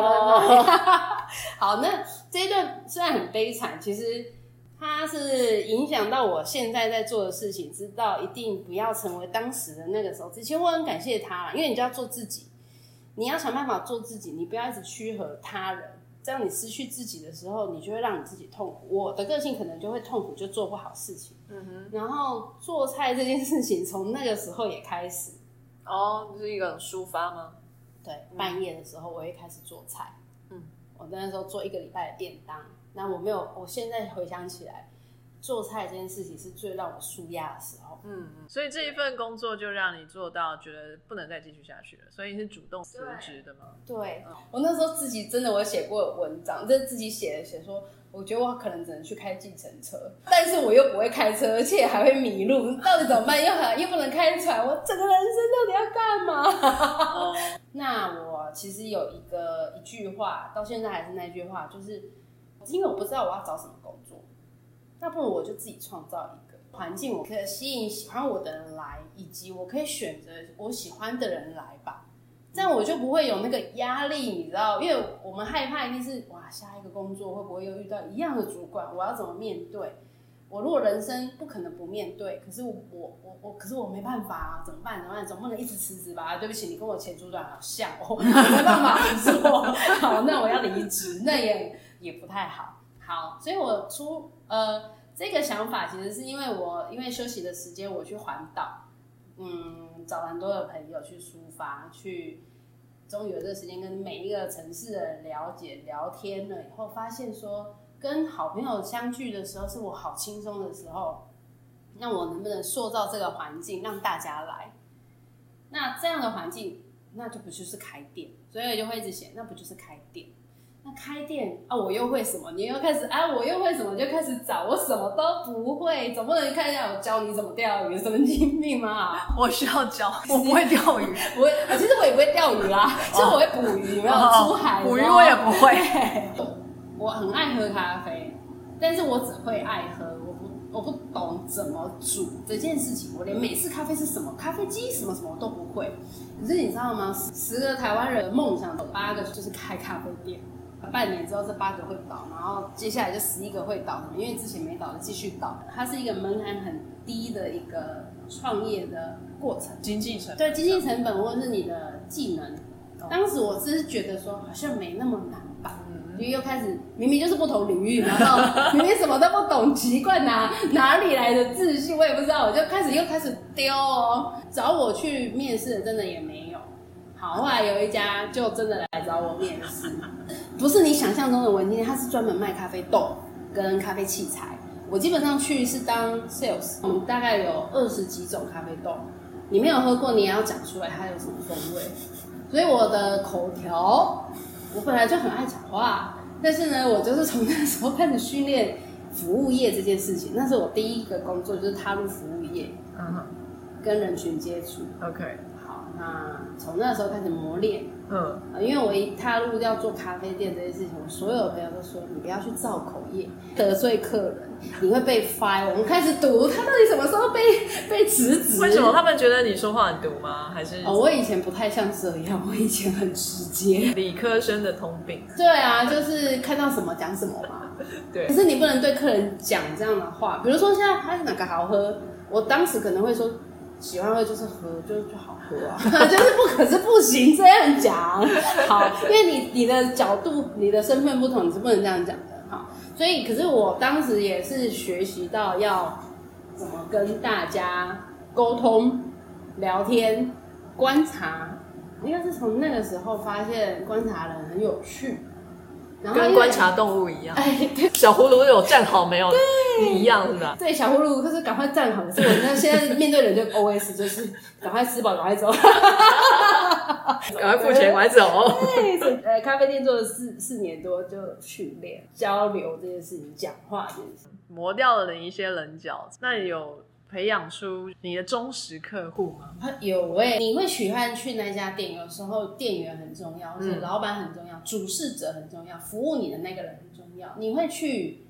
好，那这一段虽然很悲惨，其实。它是影响到我现在在做的事情，知道一定不要成为当时的那个时候。之前我很感谢他了，因为你就要做自己，你要想办法做自己，你不要一直屈和他人，这样你失去自己的时候，你就会让你自己痛苦。我的个性可能就会痛苦，就做不好事情。嗯哼。然后做菜这件事情从那个时候也开始。哦，是一个抒发吗？对，半夜的时候我会开始做菜。嗯，我那时候做一个礼拜的便当。那我没有，我现在回想起来，做菜这件事情是最让我舒压的时候。嗯嗯。所以这一份工作就让你做到觉得不能再继续下去了，所以你是主动辞职的吗？对，我那时候自己真的我写过文章，就是自己写的，写说我觉得我可能只能去开计程车，但是我又不会开车，而且还会迷路，到底怎么办？又还又不能开船，我整个人生到底要干嘛？*laughs* *laughs* 那我其实有一个一句话，到现在还是那句话，就是。因为我不知道我要找什么工作，那不如我就自己创造一个环境，我可以吸引喜欢我的人来，以及我可以选择我喜欢的人来吧。这样我就不会有那个压力，你知道？因为我们害怕一定是哇，下一个工作会不会又遇到一样的主管？我要怎么面对？我如果人生不可能不面对，可是我我我，可是我没办法啊，怎么办？怎么办？总不能一直辞职吧？对不起，你跟我前主管好像，我 *laughs* 没办法做。好，那我要离职，那也。也不太好，好，所以我出呃这个想法，其实是因为我因为休息的时间我去环岛，嗯，找很多的朋友去抒发，去终于有这个时间跟每一个城市的人了解聊天了以后，发现说跟好朋友相聚的时候是我好轻松的时候，那我能不能塑造这个环境让大家来？那这样的环境，那就不就是开店，所以就会一直写，那不就是开店？那开店啊，我又会什么？你又开始啊，我又会什么？就开始找，我什么都不会，总不能看一下我教你怎么钓鱼，神经病吗？*laughs* 我需要教，*laughs* 我不会钓鱼，不会，其实我也不会钓鱼啦，其实我会捕鱼，有没有？出海捕鱼我也不会。*laughs* 我很爱喝咖啡，但是我只会爱喝，我不我不懂怎么煮这件事情，我连美式咖啡是什么，咖啡机什么什么都不会。可是你知道吗？十个台湾人的梦想有八个就是开咖啡店。半年之后，这八个会倒，然后接下来就十一个会倒，因为之前没倒的继续倒。它是一个门槛很低的一个创业的过程，经济成对经济成本或者是你的技能。当时我只是觉得说好像没那么难吧，因为又开始明明就是不同领域，然后明明什么都不懂，奇怪哪哪里来的自信，我也不知道，我就开始又开始丢哦。找我去面试的真的也没有。好，后来有一家就真的来找我面试。不是你想象中的文青，他是专门卖咖啡豆跟咖啡器材。我基本上去是当 sales，我们大概有二十几种咖啡豆，你没有喝过，你也要讲出来它有什么风味。所以我的口条，我本来就很爱讲话，但是呢，我就是从那时候开始训练服务业这件事情。那是我第一个工作，就是踏入服务业，嗯，跟人群接触。OK。那从那时候开始磨练，嗯，因为我一踏入要做咖啡店这件事情，我所有的朋友都说你不要去造口业，得罪客人，你会被 fire。我们开始读他到底什么时候被被辞职？为什么他们觉得你说话很毒吗？还是哦，我以前不太像这样，我以前很直接，理科生的通病。对啊，就是看到什么讲什么嘛。*laughs* 对，可是你不能对客人讲这样的话，比如说现在还是哪个好喝，我当时可能会说。喜欢喝就是喝，就就好 *laughs* 就是不可是不行这样讲。好，因为你你的角度、你的身份不同，你是不能这样讲的。好，所以可是我当时也是学习到要怎么跟大家沟通、聊天、观察。应该是从那个时候发现观察人很有趣，跟观察动物一样，哎，对小葫芦有站好没有对一样是吧？对，小葫芦就是赶快站好。可是我那现在面对人就 O S 就是赶快吃饱，赶快走。*laughs* 赶快付钱，赶快走。对，呃，咖啡店做了四四年多，就训练交流这件事情，讲话这件事情。磨掉了你一些棱角，那你有培养出你的忠实客户吗？有哎、你会喜欢去那家店，有时候店员很重要，或者嗯老板很重要，主事者很重要，服务你的那个人很重要。你会去，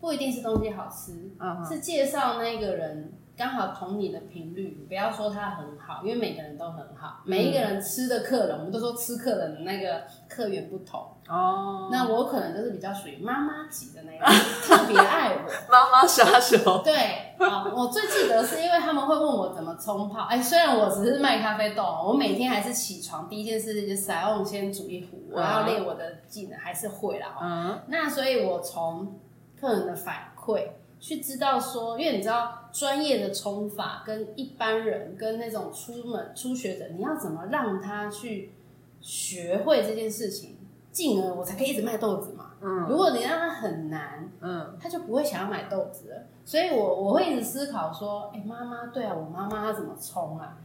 不一定是东西好吃，是介绍那个人刚好同你的频率。你不要说他很好，因为每个人都很好，每一个人吃的客人，我们都说吃客人的那个客源不同。哦那我可能就是比较属于妈妈级的那种，*laughs* 特别爱我。妈妈杀手，对啊、我最记得是因为他们会问我怎么冲泡。哎，虽然我只是卖咖啡豆，我每天还是起床第一件事就是塞翁先煮一壶，我要练我的技能，还是会啦。哦嗯那所以，我从客人的反馈去知道说，因为你知道专业的冲法跟一般人跟那种出门初学者，你要怎么让他去学会这件事情，进而我才可以一直卖豆子嘛。嗯如果你让他很难，嗯他就不会想要买豆子了。所以我我会一直思考说，哎、妈妈，对啊，我妈妈她怎么冲啊？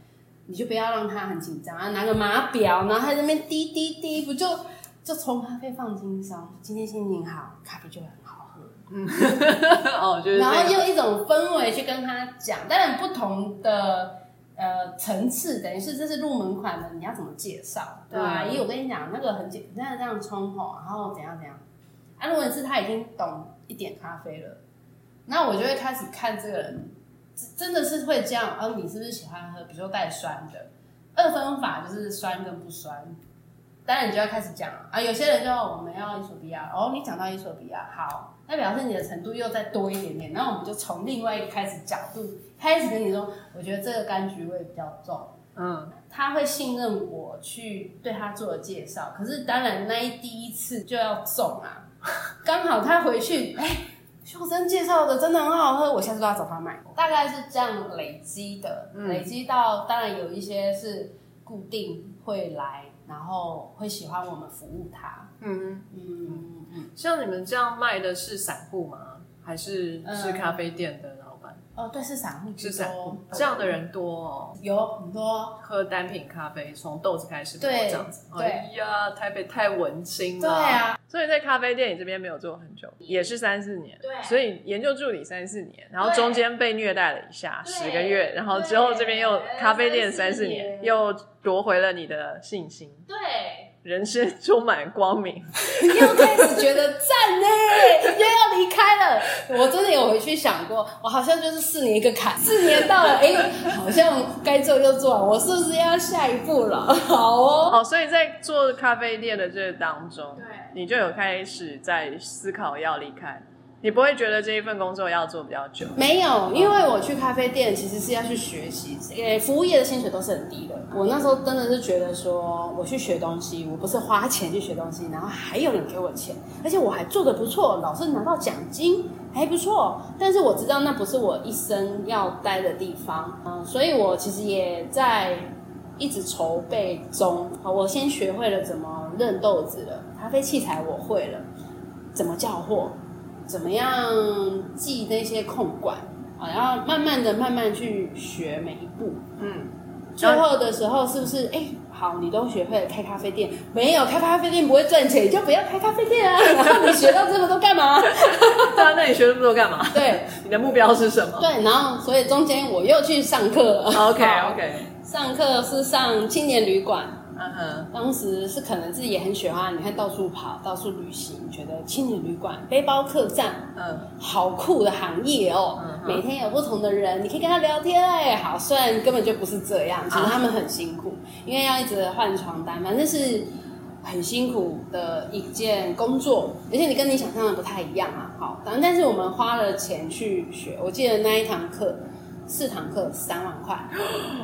你就不要让她很紧张啊，拿个码表，然后她在那边滴滴滴，不就就冲咖啡放轻松，今天心情好，咖啡就会很好喝。*laughs* 哦，就是然后用一种氛围去跟他讲，当然不同的呃层次，等于是这是入门款的，你要怎么介绍，对因为我跟你讲，那个很简单，这样冲吼，然后怎样怎样。啊，如果是他已经懂一点咖啡了，那我就会开始看这个人，真真的是会这样。哦，你是不是喜欢喝，比如说带酸的？二分法就是酸跟不酸。当然你就要开始讲啊，有些人就我们要伊索比亚，哦，你讲到伊索比亚，好，那表示你的程度又再多一点点，然后我们就从另外一个开始角度开始跟你说，我觉得这个柑橘味比较重，嗯。他会信任我去对他做的介绍，可是当然那一第一次就要中啊，刚好他回去，哎、秀珍介绍的真的很好喝，我下次都要找他买，大概是这样累积的，嗯累积到当然有一些是固定会来，然后会喜欢我们服务他，嗯，嗯。嗯嗯，像你们这样卖的是散户吗？还是嗯是咖啡店的老板？哦对，是散户是散户，，这样的人多哦。有很多，喝单品咖啡，从豆子开始磨对这样子。对哎呀，台北太文青了。对啊，所以在咖啡店你这边没有做很久，也是三四年。对所以研究助理三四年，然后中间被虐待了一下十个月，然后之后这边又咖啡店三四，年又夺回了你的信心，对。人生充满光明。*laughs* 又开始觉得赞呢，又要离开了。我真的有回去想过，我好像就是四年一个坎，四年到了，哎、好像该做就做完，我是不是要下一步了？好哦，哦，所以在做咖啡店的这当中，对你就有开始在思考要离开，你不会觉得这一份工作要做比较久。没有，因为我去咖啡店其实是要去学习，呃，服务业的薪水都是很低的。我那时候真的是觉得说，我去学东西，我不是花钱去学东西，然后还有人给我钱，而且我还做的不错，老是拿到奖金还不错。但是我知道那不是我一生要待的地方，嗯，所以我其实也在一直筹备中。好，我先学会了怎么认豆子了，咖啡器材我会了，怎么叫货，怎么样记那些控管啊，然后慢慢的、慢慢去学每一步。嗯，最后的时候是不是？哎、好，你都学会了开咖啡店，没有开咖啡店不会赚钱，你就不要开咖啡店啊。然 *laughs* 后你学到这么多干嘛？对啊，那你学这么多干嘛？对你的目标是什么对，然后所以中间我又去上课了。OK OK，*laughs* 上课是上青年旅馆。嗯哼，当时是可能自己也很喜欢，你看到处跑，到处旅行，觉得青年旅馆、背包客栈，嗯。好酷的行业哦，每天有不同的人，你可以跟他聊天哎，好，虽然根本就不是这样，其实他们很辛苦，因为要一直换床单，反正是很辛苦的一件工作，而且你跟你想象的不太一样啊。好，反正，但是我们花了钱去学，我记得那一堂课四堂课三万块，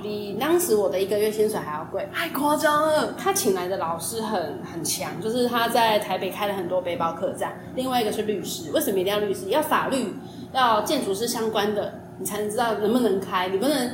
比当时我的一个月薪水还要贵。太夸张了。他请来的老师很很强，就是他在台北开了很多背包客栈。另外一个是律师，为什么一定要律师？要法律、要建筑师相关的，你才能知道能不能开。你不能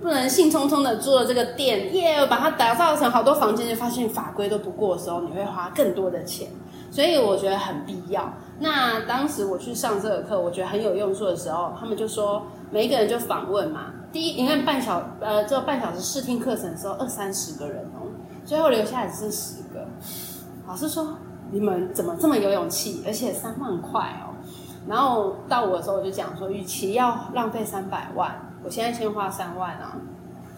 不能兴冲冲的做了这个店，耶，把它打造成好多房间，就发现法规都不过的时候，你会花更多的钱。所以我觉得很必要。那当时我去上这个课，我觉得很有用处的时候，他们就说每一个人就访问嘛。第一，你看半小呃，做半小时试听课程的时候，二三十个人哦，最后留下来是十个。老师说你们怎么这么有勇气？而且三万块哦。然后到我的时候，我就讲说，与其要浪费三百万，我现在先花三万啊。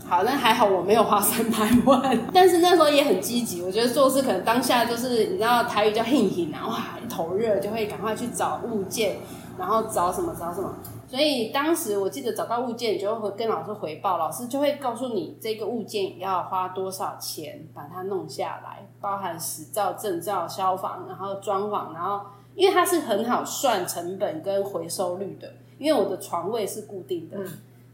好，那还好我没有花三百万，*laughs* 但是那时候也很积极。我觉得做事可能当下就是你知道台语叫 “hin hin” 啊，哇，一头热就会赶快去找物件，然后找什么找什么。所以当时我记得找到物件，就会跟老师回报，老师就会告诉你这个物件要花多少钱把它弄下来，包含实照、证照、消防，然后装潢，然后因为它是很好算成本跟回收率的，因为我的床位是固定的。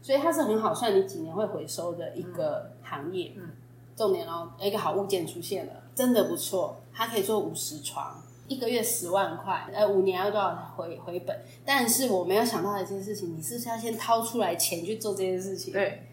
所以它是很好算，你几年会回收的一个行业。嗯，重点哦，一个好物件出现了，真的不错。它可以做五十床，一个月十万块，呃，五年要多少回回本？但是我没有想到的一件事情，你是不是要先掏出来钱去做这件事情？对，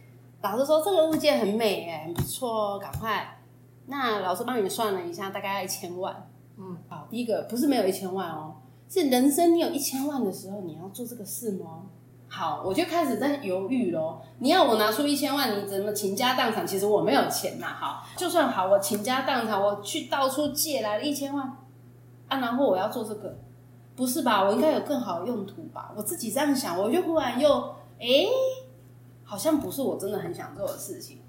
老师说这个物件很美，哎，很不错哦，赶快。那老师帮你算了一下，大概要一千万。嗯，好，第一个不是没有一千万哦，是人生你有一千万的时候，你要做这个事吗？好，我就开始在犹豫咯。你要我拿出一千万，你怎么倾家荡产？其实我没有钱呐。好，就算好，我倾家荡产，我去到处借来了一千万啊，然后我要做这个，不是吧？我应该有更好的用途吧？我自己这样想，我就忽然又哎，好像不是我真的很想做的事情，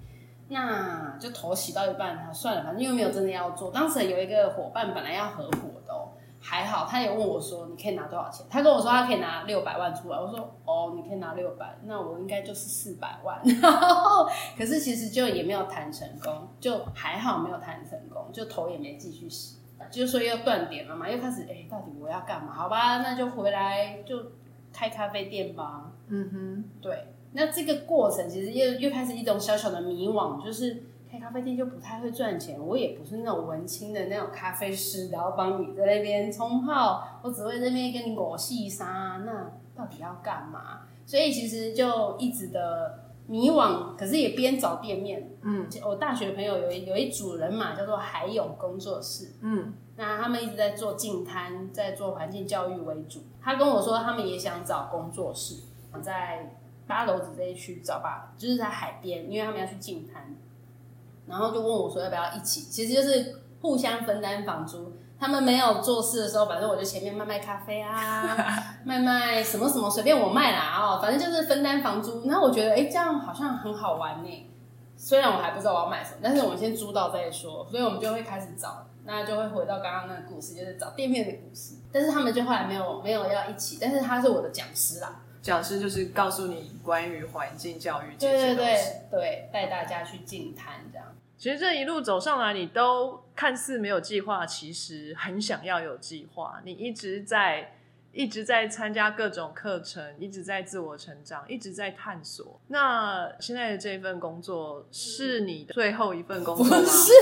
那就头洗到一半，算了，反正又没有真的要做。当时有一个伙伴本来要合伙的哦。还好，他也问我说：“你可以拿多少钱？”他跟我说他可以拿六百万出来。我说：“哦，你可以拿六百，那我应该就是四百万。*laughs* ”可是其实就也没有谈成功，就还好没有谈成功，就头也没继续洗，就说又断点了嘛，又开始哎，到底我要干嘛？好吧，那就回来就开咖啡店吧。嗯哼，对，那这个过程其实又又开始一种小小的迷惘，就是。开咖啡店就不太会赚钱，我也不是那种文青的那种咖啡师，然后帮你在那边冲泡，我只会那边跟你裹细沙，那到底要干嘛？所以其实就一直的迷惘，可是也边找店面。嗯，我大学朋友有有一组人嘛，叫做海勇工作室。嗯，那他们一直在做净滩，在做环境教育为主。他跟我说，他们也想找工作室，在八楼子这一区找吧，就是在海边，因为他们要去净滩。然后就问我说要不要一起，其实就是互相分担房租。他们没有做事的时候，反正我就前面卖卖咖啡啊，*laughs* 卖卖什么什么，随便我卖啦哦，反正就是分担房租。然后我觉得哎，这样好像很好玩呢。虽然我还不知道我要买什么，但是我们先租到再说。所以我们就会开始找，那就会回到刚刚那个故事，就是找店面的故事。但是他们就后来没有没有要一起，但是他是我的讲师啦。讲师就是告诉你关于环境教育对对对对，带大家去进摊这样。其实这一路走上来，你都看似没有计划，其实很想要有计划。你一直在一直在参加各种课程，一直在自我成长，一直在探索。那现在的这份工作是你的最后一份工作吗？是，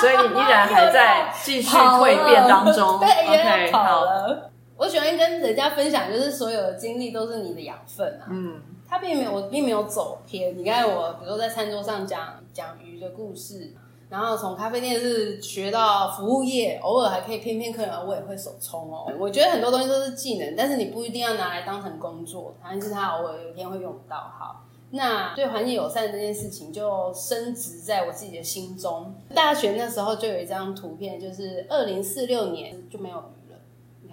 所以你依然还在继续蜕变当中。*laughs* 对 OK，好了。我喜欢跟人家分享，就是所有的经历都是你的养分啊。嗯，他并没有，我并没有走偏。你看我，比如说在餐桌上讲讲鱼的故事，然后从咖啡店是学到服务业，偶尔还可以骗骗客人，我也会手冲哦。我觉得很多东西都是技能，但是你不一定要拿来当成工作，但是他偶尔有一天会用到。好，那对环境友善这件事情就升值在我自己的心中。大学那时候就有一张图片，就是二零四六年就没有。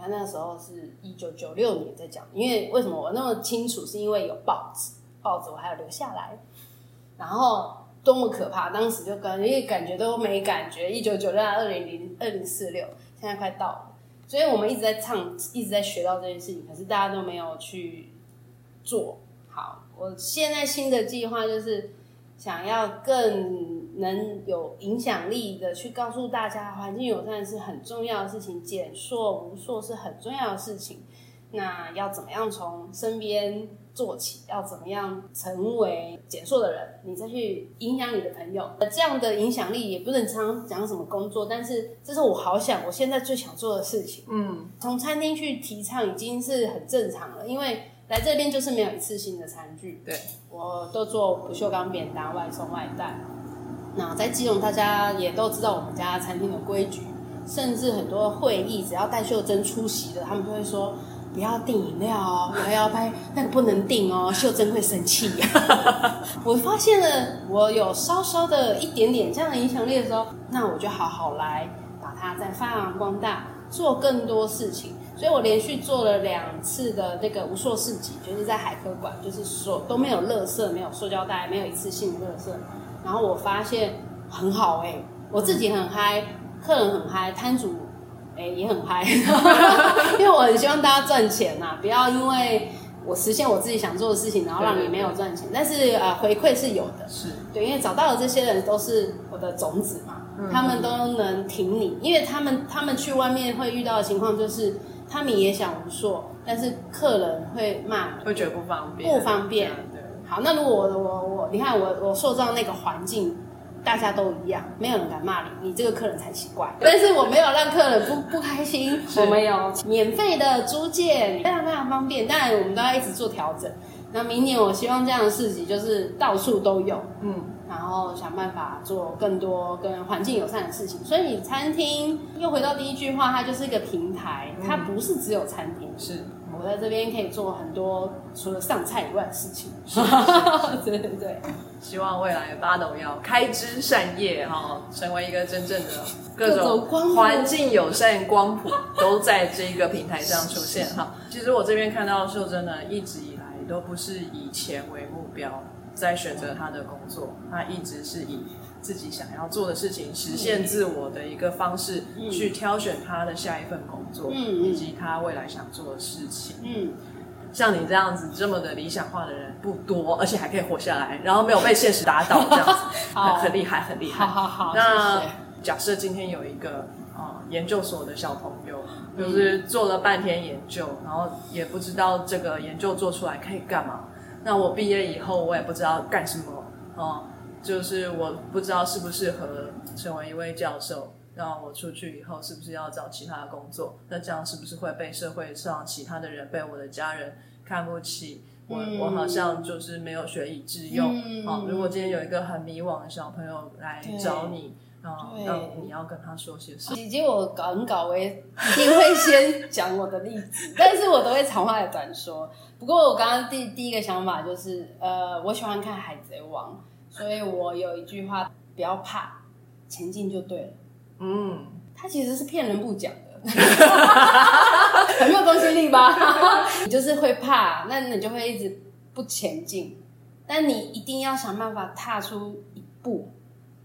他那时候是一九九六年在讲，因为为什么我那么清楚？是因为有报纸，报纸我还要留下来。然后多么可怕！当时就跟因为感觉都没感觉。一九九六、二零零、二零四六，现在快到了，所以我们一直在唱，一直在学到这件事情，可是大家都没有去做好。我现在新的计划就是想要更。能有影响力的去告诉大家，环境友善是很重要的事情，减塑无塑是很重要的事情。那要怎么样从身边做起？要怎么样成为减塑的人？你再去影响你的朋友，这样的影响力也不能常讲什么工作，但是这是我好想我现在最想做的事情。嗯，从餐厅去提倡已经是很正常了，因为来这边就是没有一次性的餐具。对，我都做不锈钢扁担，外送外带。那在基隆，大家也都知道我们家餐厅的规矩，甚至很多会议只要戴秀珍出席的，他们就会说不要订饮料哦，我还要拍那个不能订哦，秀珍会生气。*laughs* 我发现了我有稍稍的一点点这样的影响力的时候，那我就好好来把它再发扬光大，做更多事情。所以我连续做了两次的那个无塑市集，就是在海科馆，就是说都没有垃圾，没有塑胶袋，没有一次性的垃圾。然后我发现很好哎、我自己很嗨，客人很嗨，摊主哎、也很嗨，*laughs* 因为我很希望大家赚钱呐、不要因为我实现我自己想做的事情，然后让你没有赚钱。但是呃，回馈是有的，是，对，因为找到的这些人都是我的种子嘛，他们都能挺你，因为他们他们去外面会遇到的情况就是，他们也想无塑，但是客人会骂你，会觉得不方便，不方便对，好，那如果我我我，你看我我塑造那个环境，大家都一样，没有人敢骂你，你这个客人才奇怪。但是我没有让客人不不开心，*laughs* 我没有免费的租借，非常非常方便。当然我们都要一直做调整。那明年我希望这样的市集就是到处都有，嗯，然后想办法做更多跟环境友善的事情。所以餐厅又回到第一句话，它就是一个平台，它不是只有餐厅。是，我在这边可以做很多除了上菜以外的事情。*laughs* 对对对，希望未来八斗要开枝散叶哈、成为一个真正的各各种环境友善光谱都在这个平台上出现哈。*laughs* 其实我这边看到秀珍呢，一直以来都不是以钱为目标在选择他的工作，他一直是以自己想要做的事情，实现自我的一个方式，嗯去挑选他的下一份工作，以及他未来想做的事情。嗯，像你这样子这么的理想化的人不多，而且还可以活下来，然后没有被现实打倒，这样子 *laughs* 很很厉害，很厉害。好好好，那。假设今天有一个啊、呃研究所的小朋友，就是做了半天研究，然后也不知道这个研究做出来可以干嘛。那我毕业以后，我也不知道干什么哦、就是我不知道适不适合成为一位教授。那我出去以后是不是要找其他的工作？那这样是不是会被社会上其他的人、被我的家人看不起？我、嗯我好像就是没有学以致用。嗯哦，如果今天有一个很迷惘的小朋友来找你，然后你要跟他说些什么？姐姐，我搞很搞，我也一定会先讲我的例子，但是我都会长话短说。不过我刚刚第第一个想法就是，呃，我喜欢看《海贼王》，所以我有一句话：不要怕，前进就对了。嗯，他其实是骗人不讲的，*laughs* 很没有公信力吧？*laughs* 你就是会怕，那你就会一直不前进。但你一定要想办法踏出一步，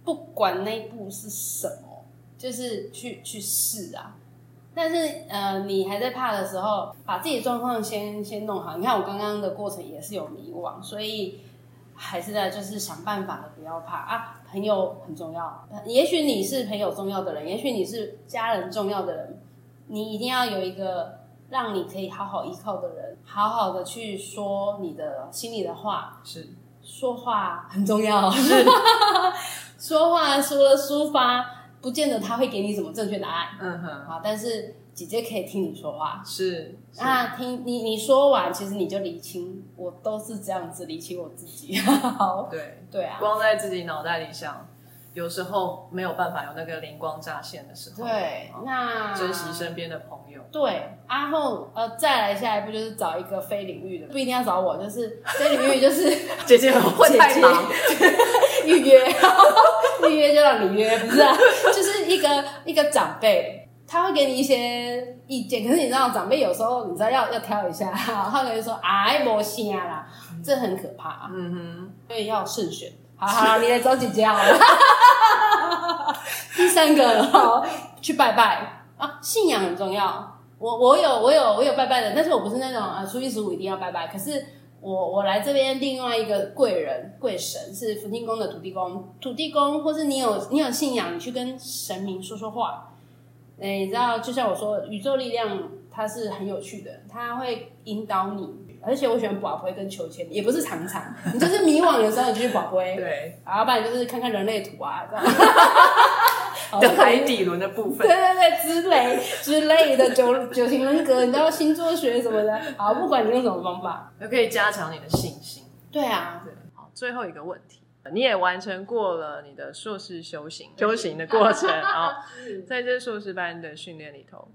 不管那一步是什么，就是去去试啊。但是呃，你还在怕的时候，把自己的状况先先弄好。你看我刚刚的过程也是有迷惘，所以还是在就是想办法的，不要怕啊。朋友很重要，呃也许你是朋友重要的人，也许你是家人重要的人，你一定要有一个让你可以好好依靠的人，好好的去说你的心里的话。是说话很重要，是 *laughs* 说话除了抒发，不见得他会给你什么正确答案嗯哼，好。但是姐姐可以听你说话，是那啊，听你你说完，其实你就理清，我都是这样子理清我自己。好，*laughs* 对，对啊，光在自己脑袋里想，有时候没有办法有那个灵光乍现的时候。对，哦那珍惜身边的朋友。对，然后呃，再来下一步就是找一个非领域的，不一定要找我，就是非领域就是 *laughs* 姐姐很会太忙，*laughs* 预约，预约就让你约，不是啊，就是一个一个长辈，他会给你一些意见，可是你知道长辈有时候你知道要要挑一下，*laughs* 他可能说哎没声啦，这很可怕、啊，嗯所以要慎选。好好，你来找姐姐好了。*laughs* 第三个，好去拜拜啊，信仰很重要。我我有我有我有拜拜的，但是我不是那种啊初一十五一定要拜拜。可是我我来这边另外一个贵人贵神是福清宫的土地公，土地公或是你有你有信仰，你去跟神明说说话。哎，你知道，就像我说，宇宙力量它是很有趣的，它会引导你，而且我喜欢宝贝跟求签，也不是常常，你就是迷惘的时候你就去宝贝，对，然后不然就是看看人类图啊，这样。*laughs* 好的海底轮的部分对。对对，之类之类的九九型人格，你知道星座学什么的，好，不管你用什么方法，都可以加强你的信心。对啊，对，好，最后一个问题，你也完成过了你的硕士修行修行的过程啊，*laughs* 在这硕士班的训练里头，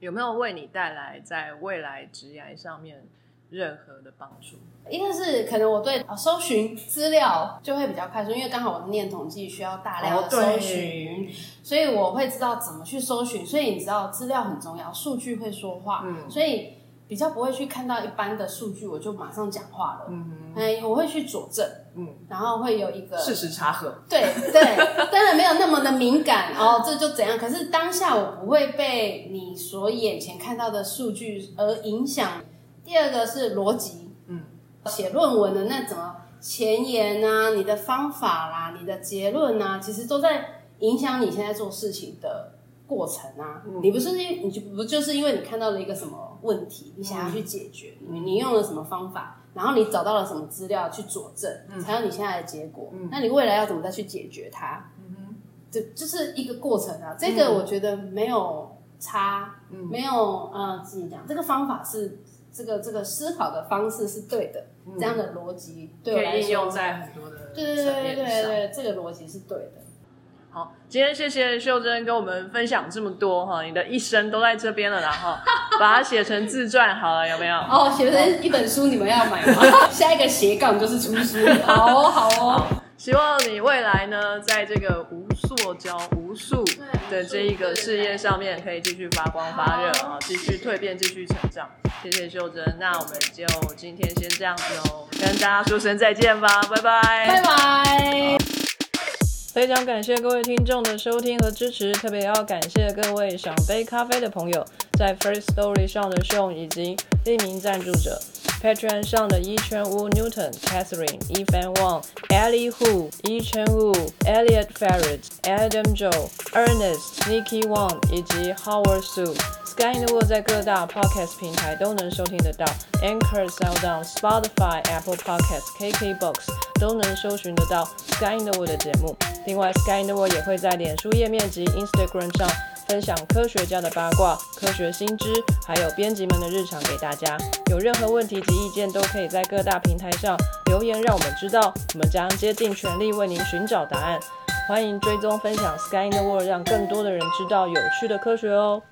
有没有为你带来在未来职涯上面任何的帮助？一个是可能我对呃搜寻资料就会比较快速，因为刚好我念统计需要大量的搜寻，所以我会知道怎么去搜寻。所以你知道资料很重要，数据会说话，嗯所以比较不会去看到一般的数据我就马上讲话了。嗯哎，我会去佐证，嗯，然后会有一个事实查核。对对，*laughs* 当然没有那么的敏感哦，这就怎样？可是当下我不会被你所眼前看到的数据而影响。第二个是逻辑，嗯，写论文的那怎么前言啊，你的方法啦，你的结论啊，其实都在影响你现在做事情的过程啊。嗯你不是因你就不就是因为你看到了一个什么问题，你想要去解决，你你用了什么方法，然后你找到了什么资料去佐证，才有你现在的结果。那你未来要怎么再去解决它？嗯这就是一个过程啊。这个我觉得没有差，没有呃自己讲，这个方法是这个这个思考的方式是对的，这样的逻辑对我可来说以应用在很多的对对对。对对，这个逻辑是对的。好，今天谢谢秀珍跟我们分享这么多哈，你的一生都在这边了啦哈，*laughs* 把它写成自传好了，有没有？哦，写成一本书，你们要买吗？*laughs* 下一个斜杠就是出书，*laughs* 好哦好哦。希望你未来呢，在这个无塑胶、无数的这一个事业上面，可以继续发光发热啊，继续蜕变，继续成长。谢谢秀珍，那我们就今天先这样子哦，跟大家说声再见吧，拜拜，拜拜。非常感谢各位听众的收听和支持，特别要感谢各位想杯咖啡的朋友，在 First Story 上的 show 以及匿名赞助者。Patreon 上的一圈屋 Newton、Catherine、Evan Wang、Ellie Hu、一圈屋 Elliot Ferret、Adam Joe、Ernest、Nikki Wang 以及 Howard Su。Sky in the World 在各大 podcast 平台都能收听得到，Anchor、SoundOn、Spotify、Apple Podcasts、KKBox 都能搜寻得到 Sky in the World 的节目。另外，Sky in the World 也会在脸书页面及 Instagram 上分享科学家的八卦、科学新知，还有编辑们的日常给大家。有任何问题及意见，都可以在各大平台上留言，让我们知道，我们将竭尽全力为您寻找答案。欢迎追踪分享 Sky in the World，让更多的人知道有趣的科学哦。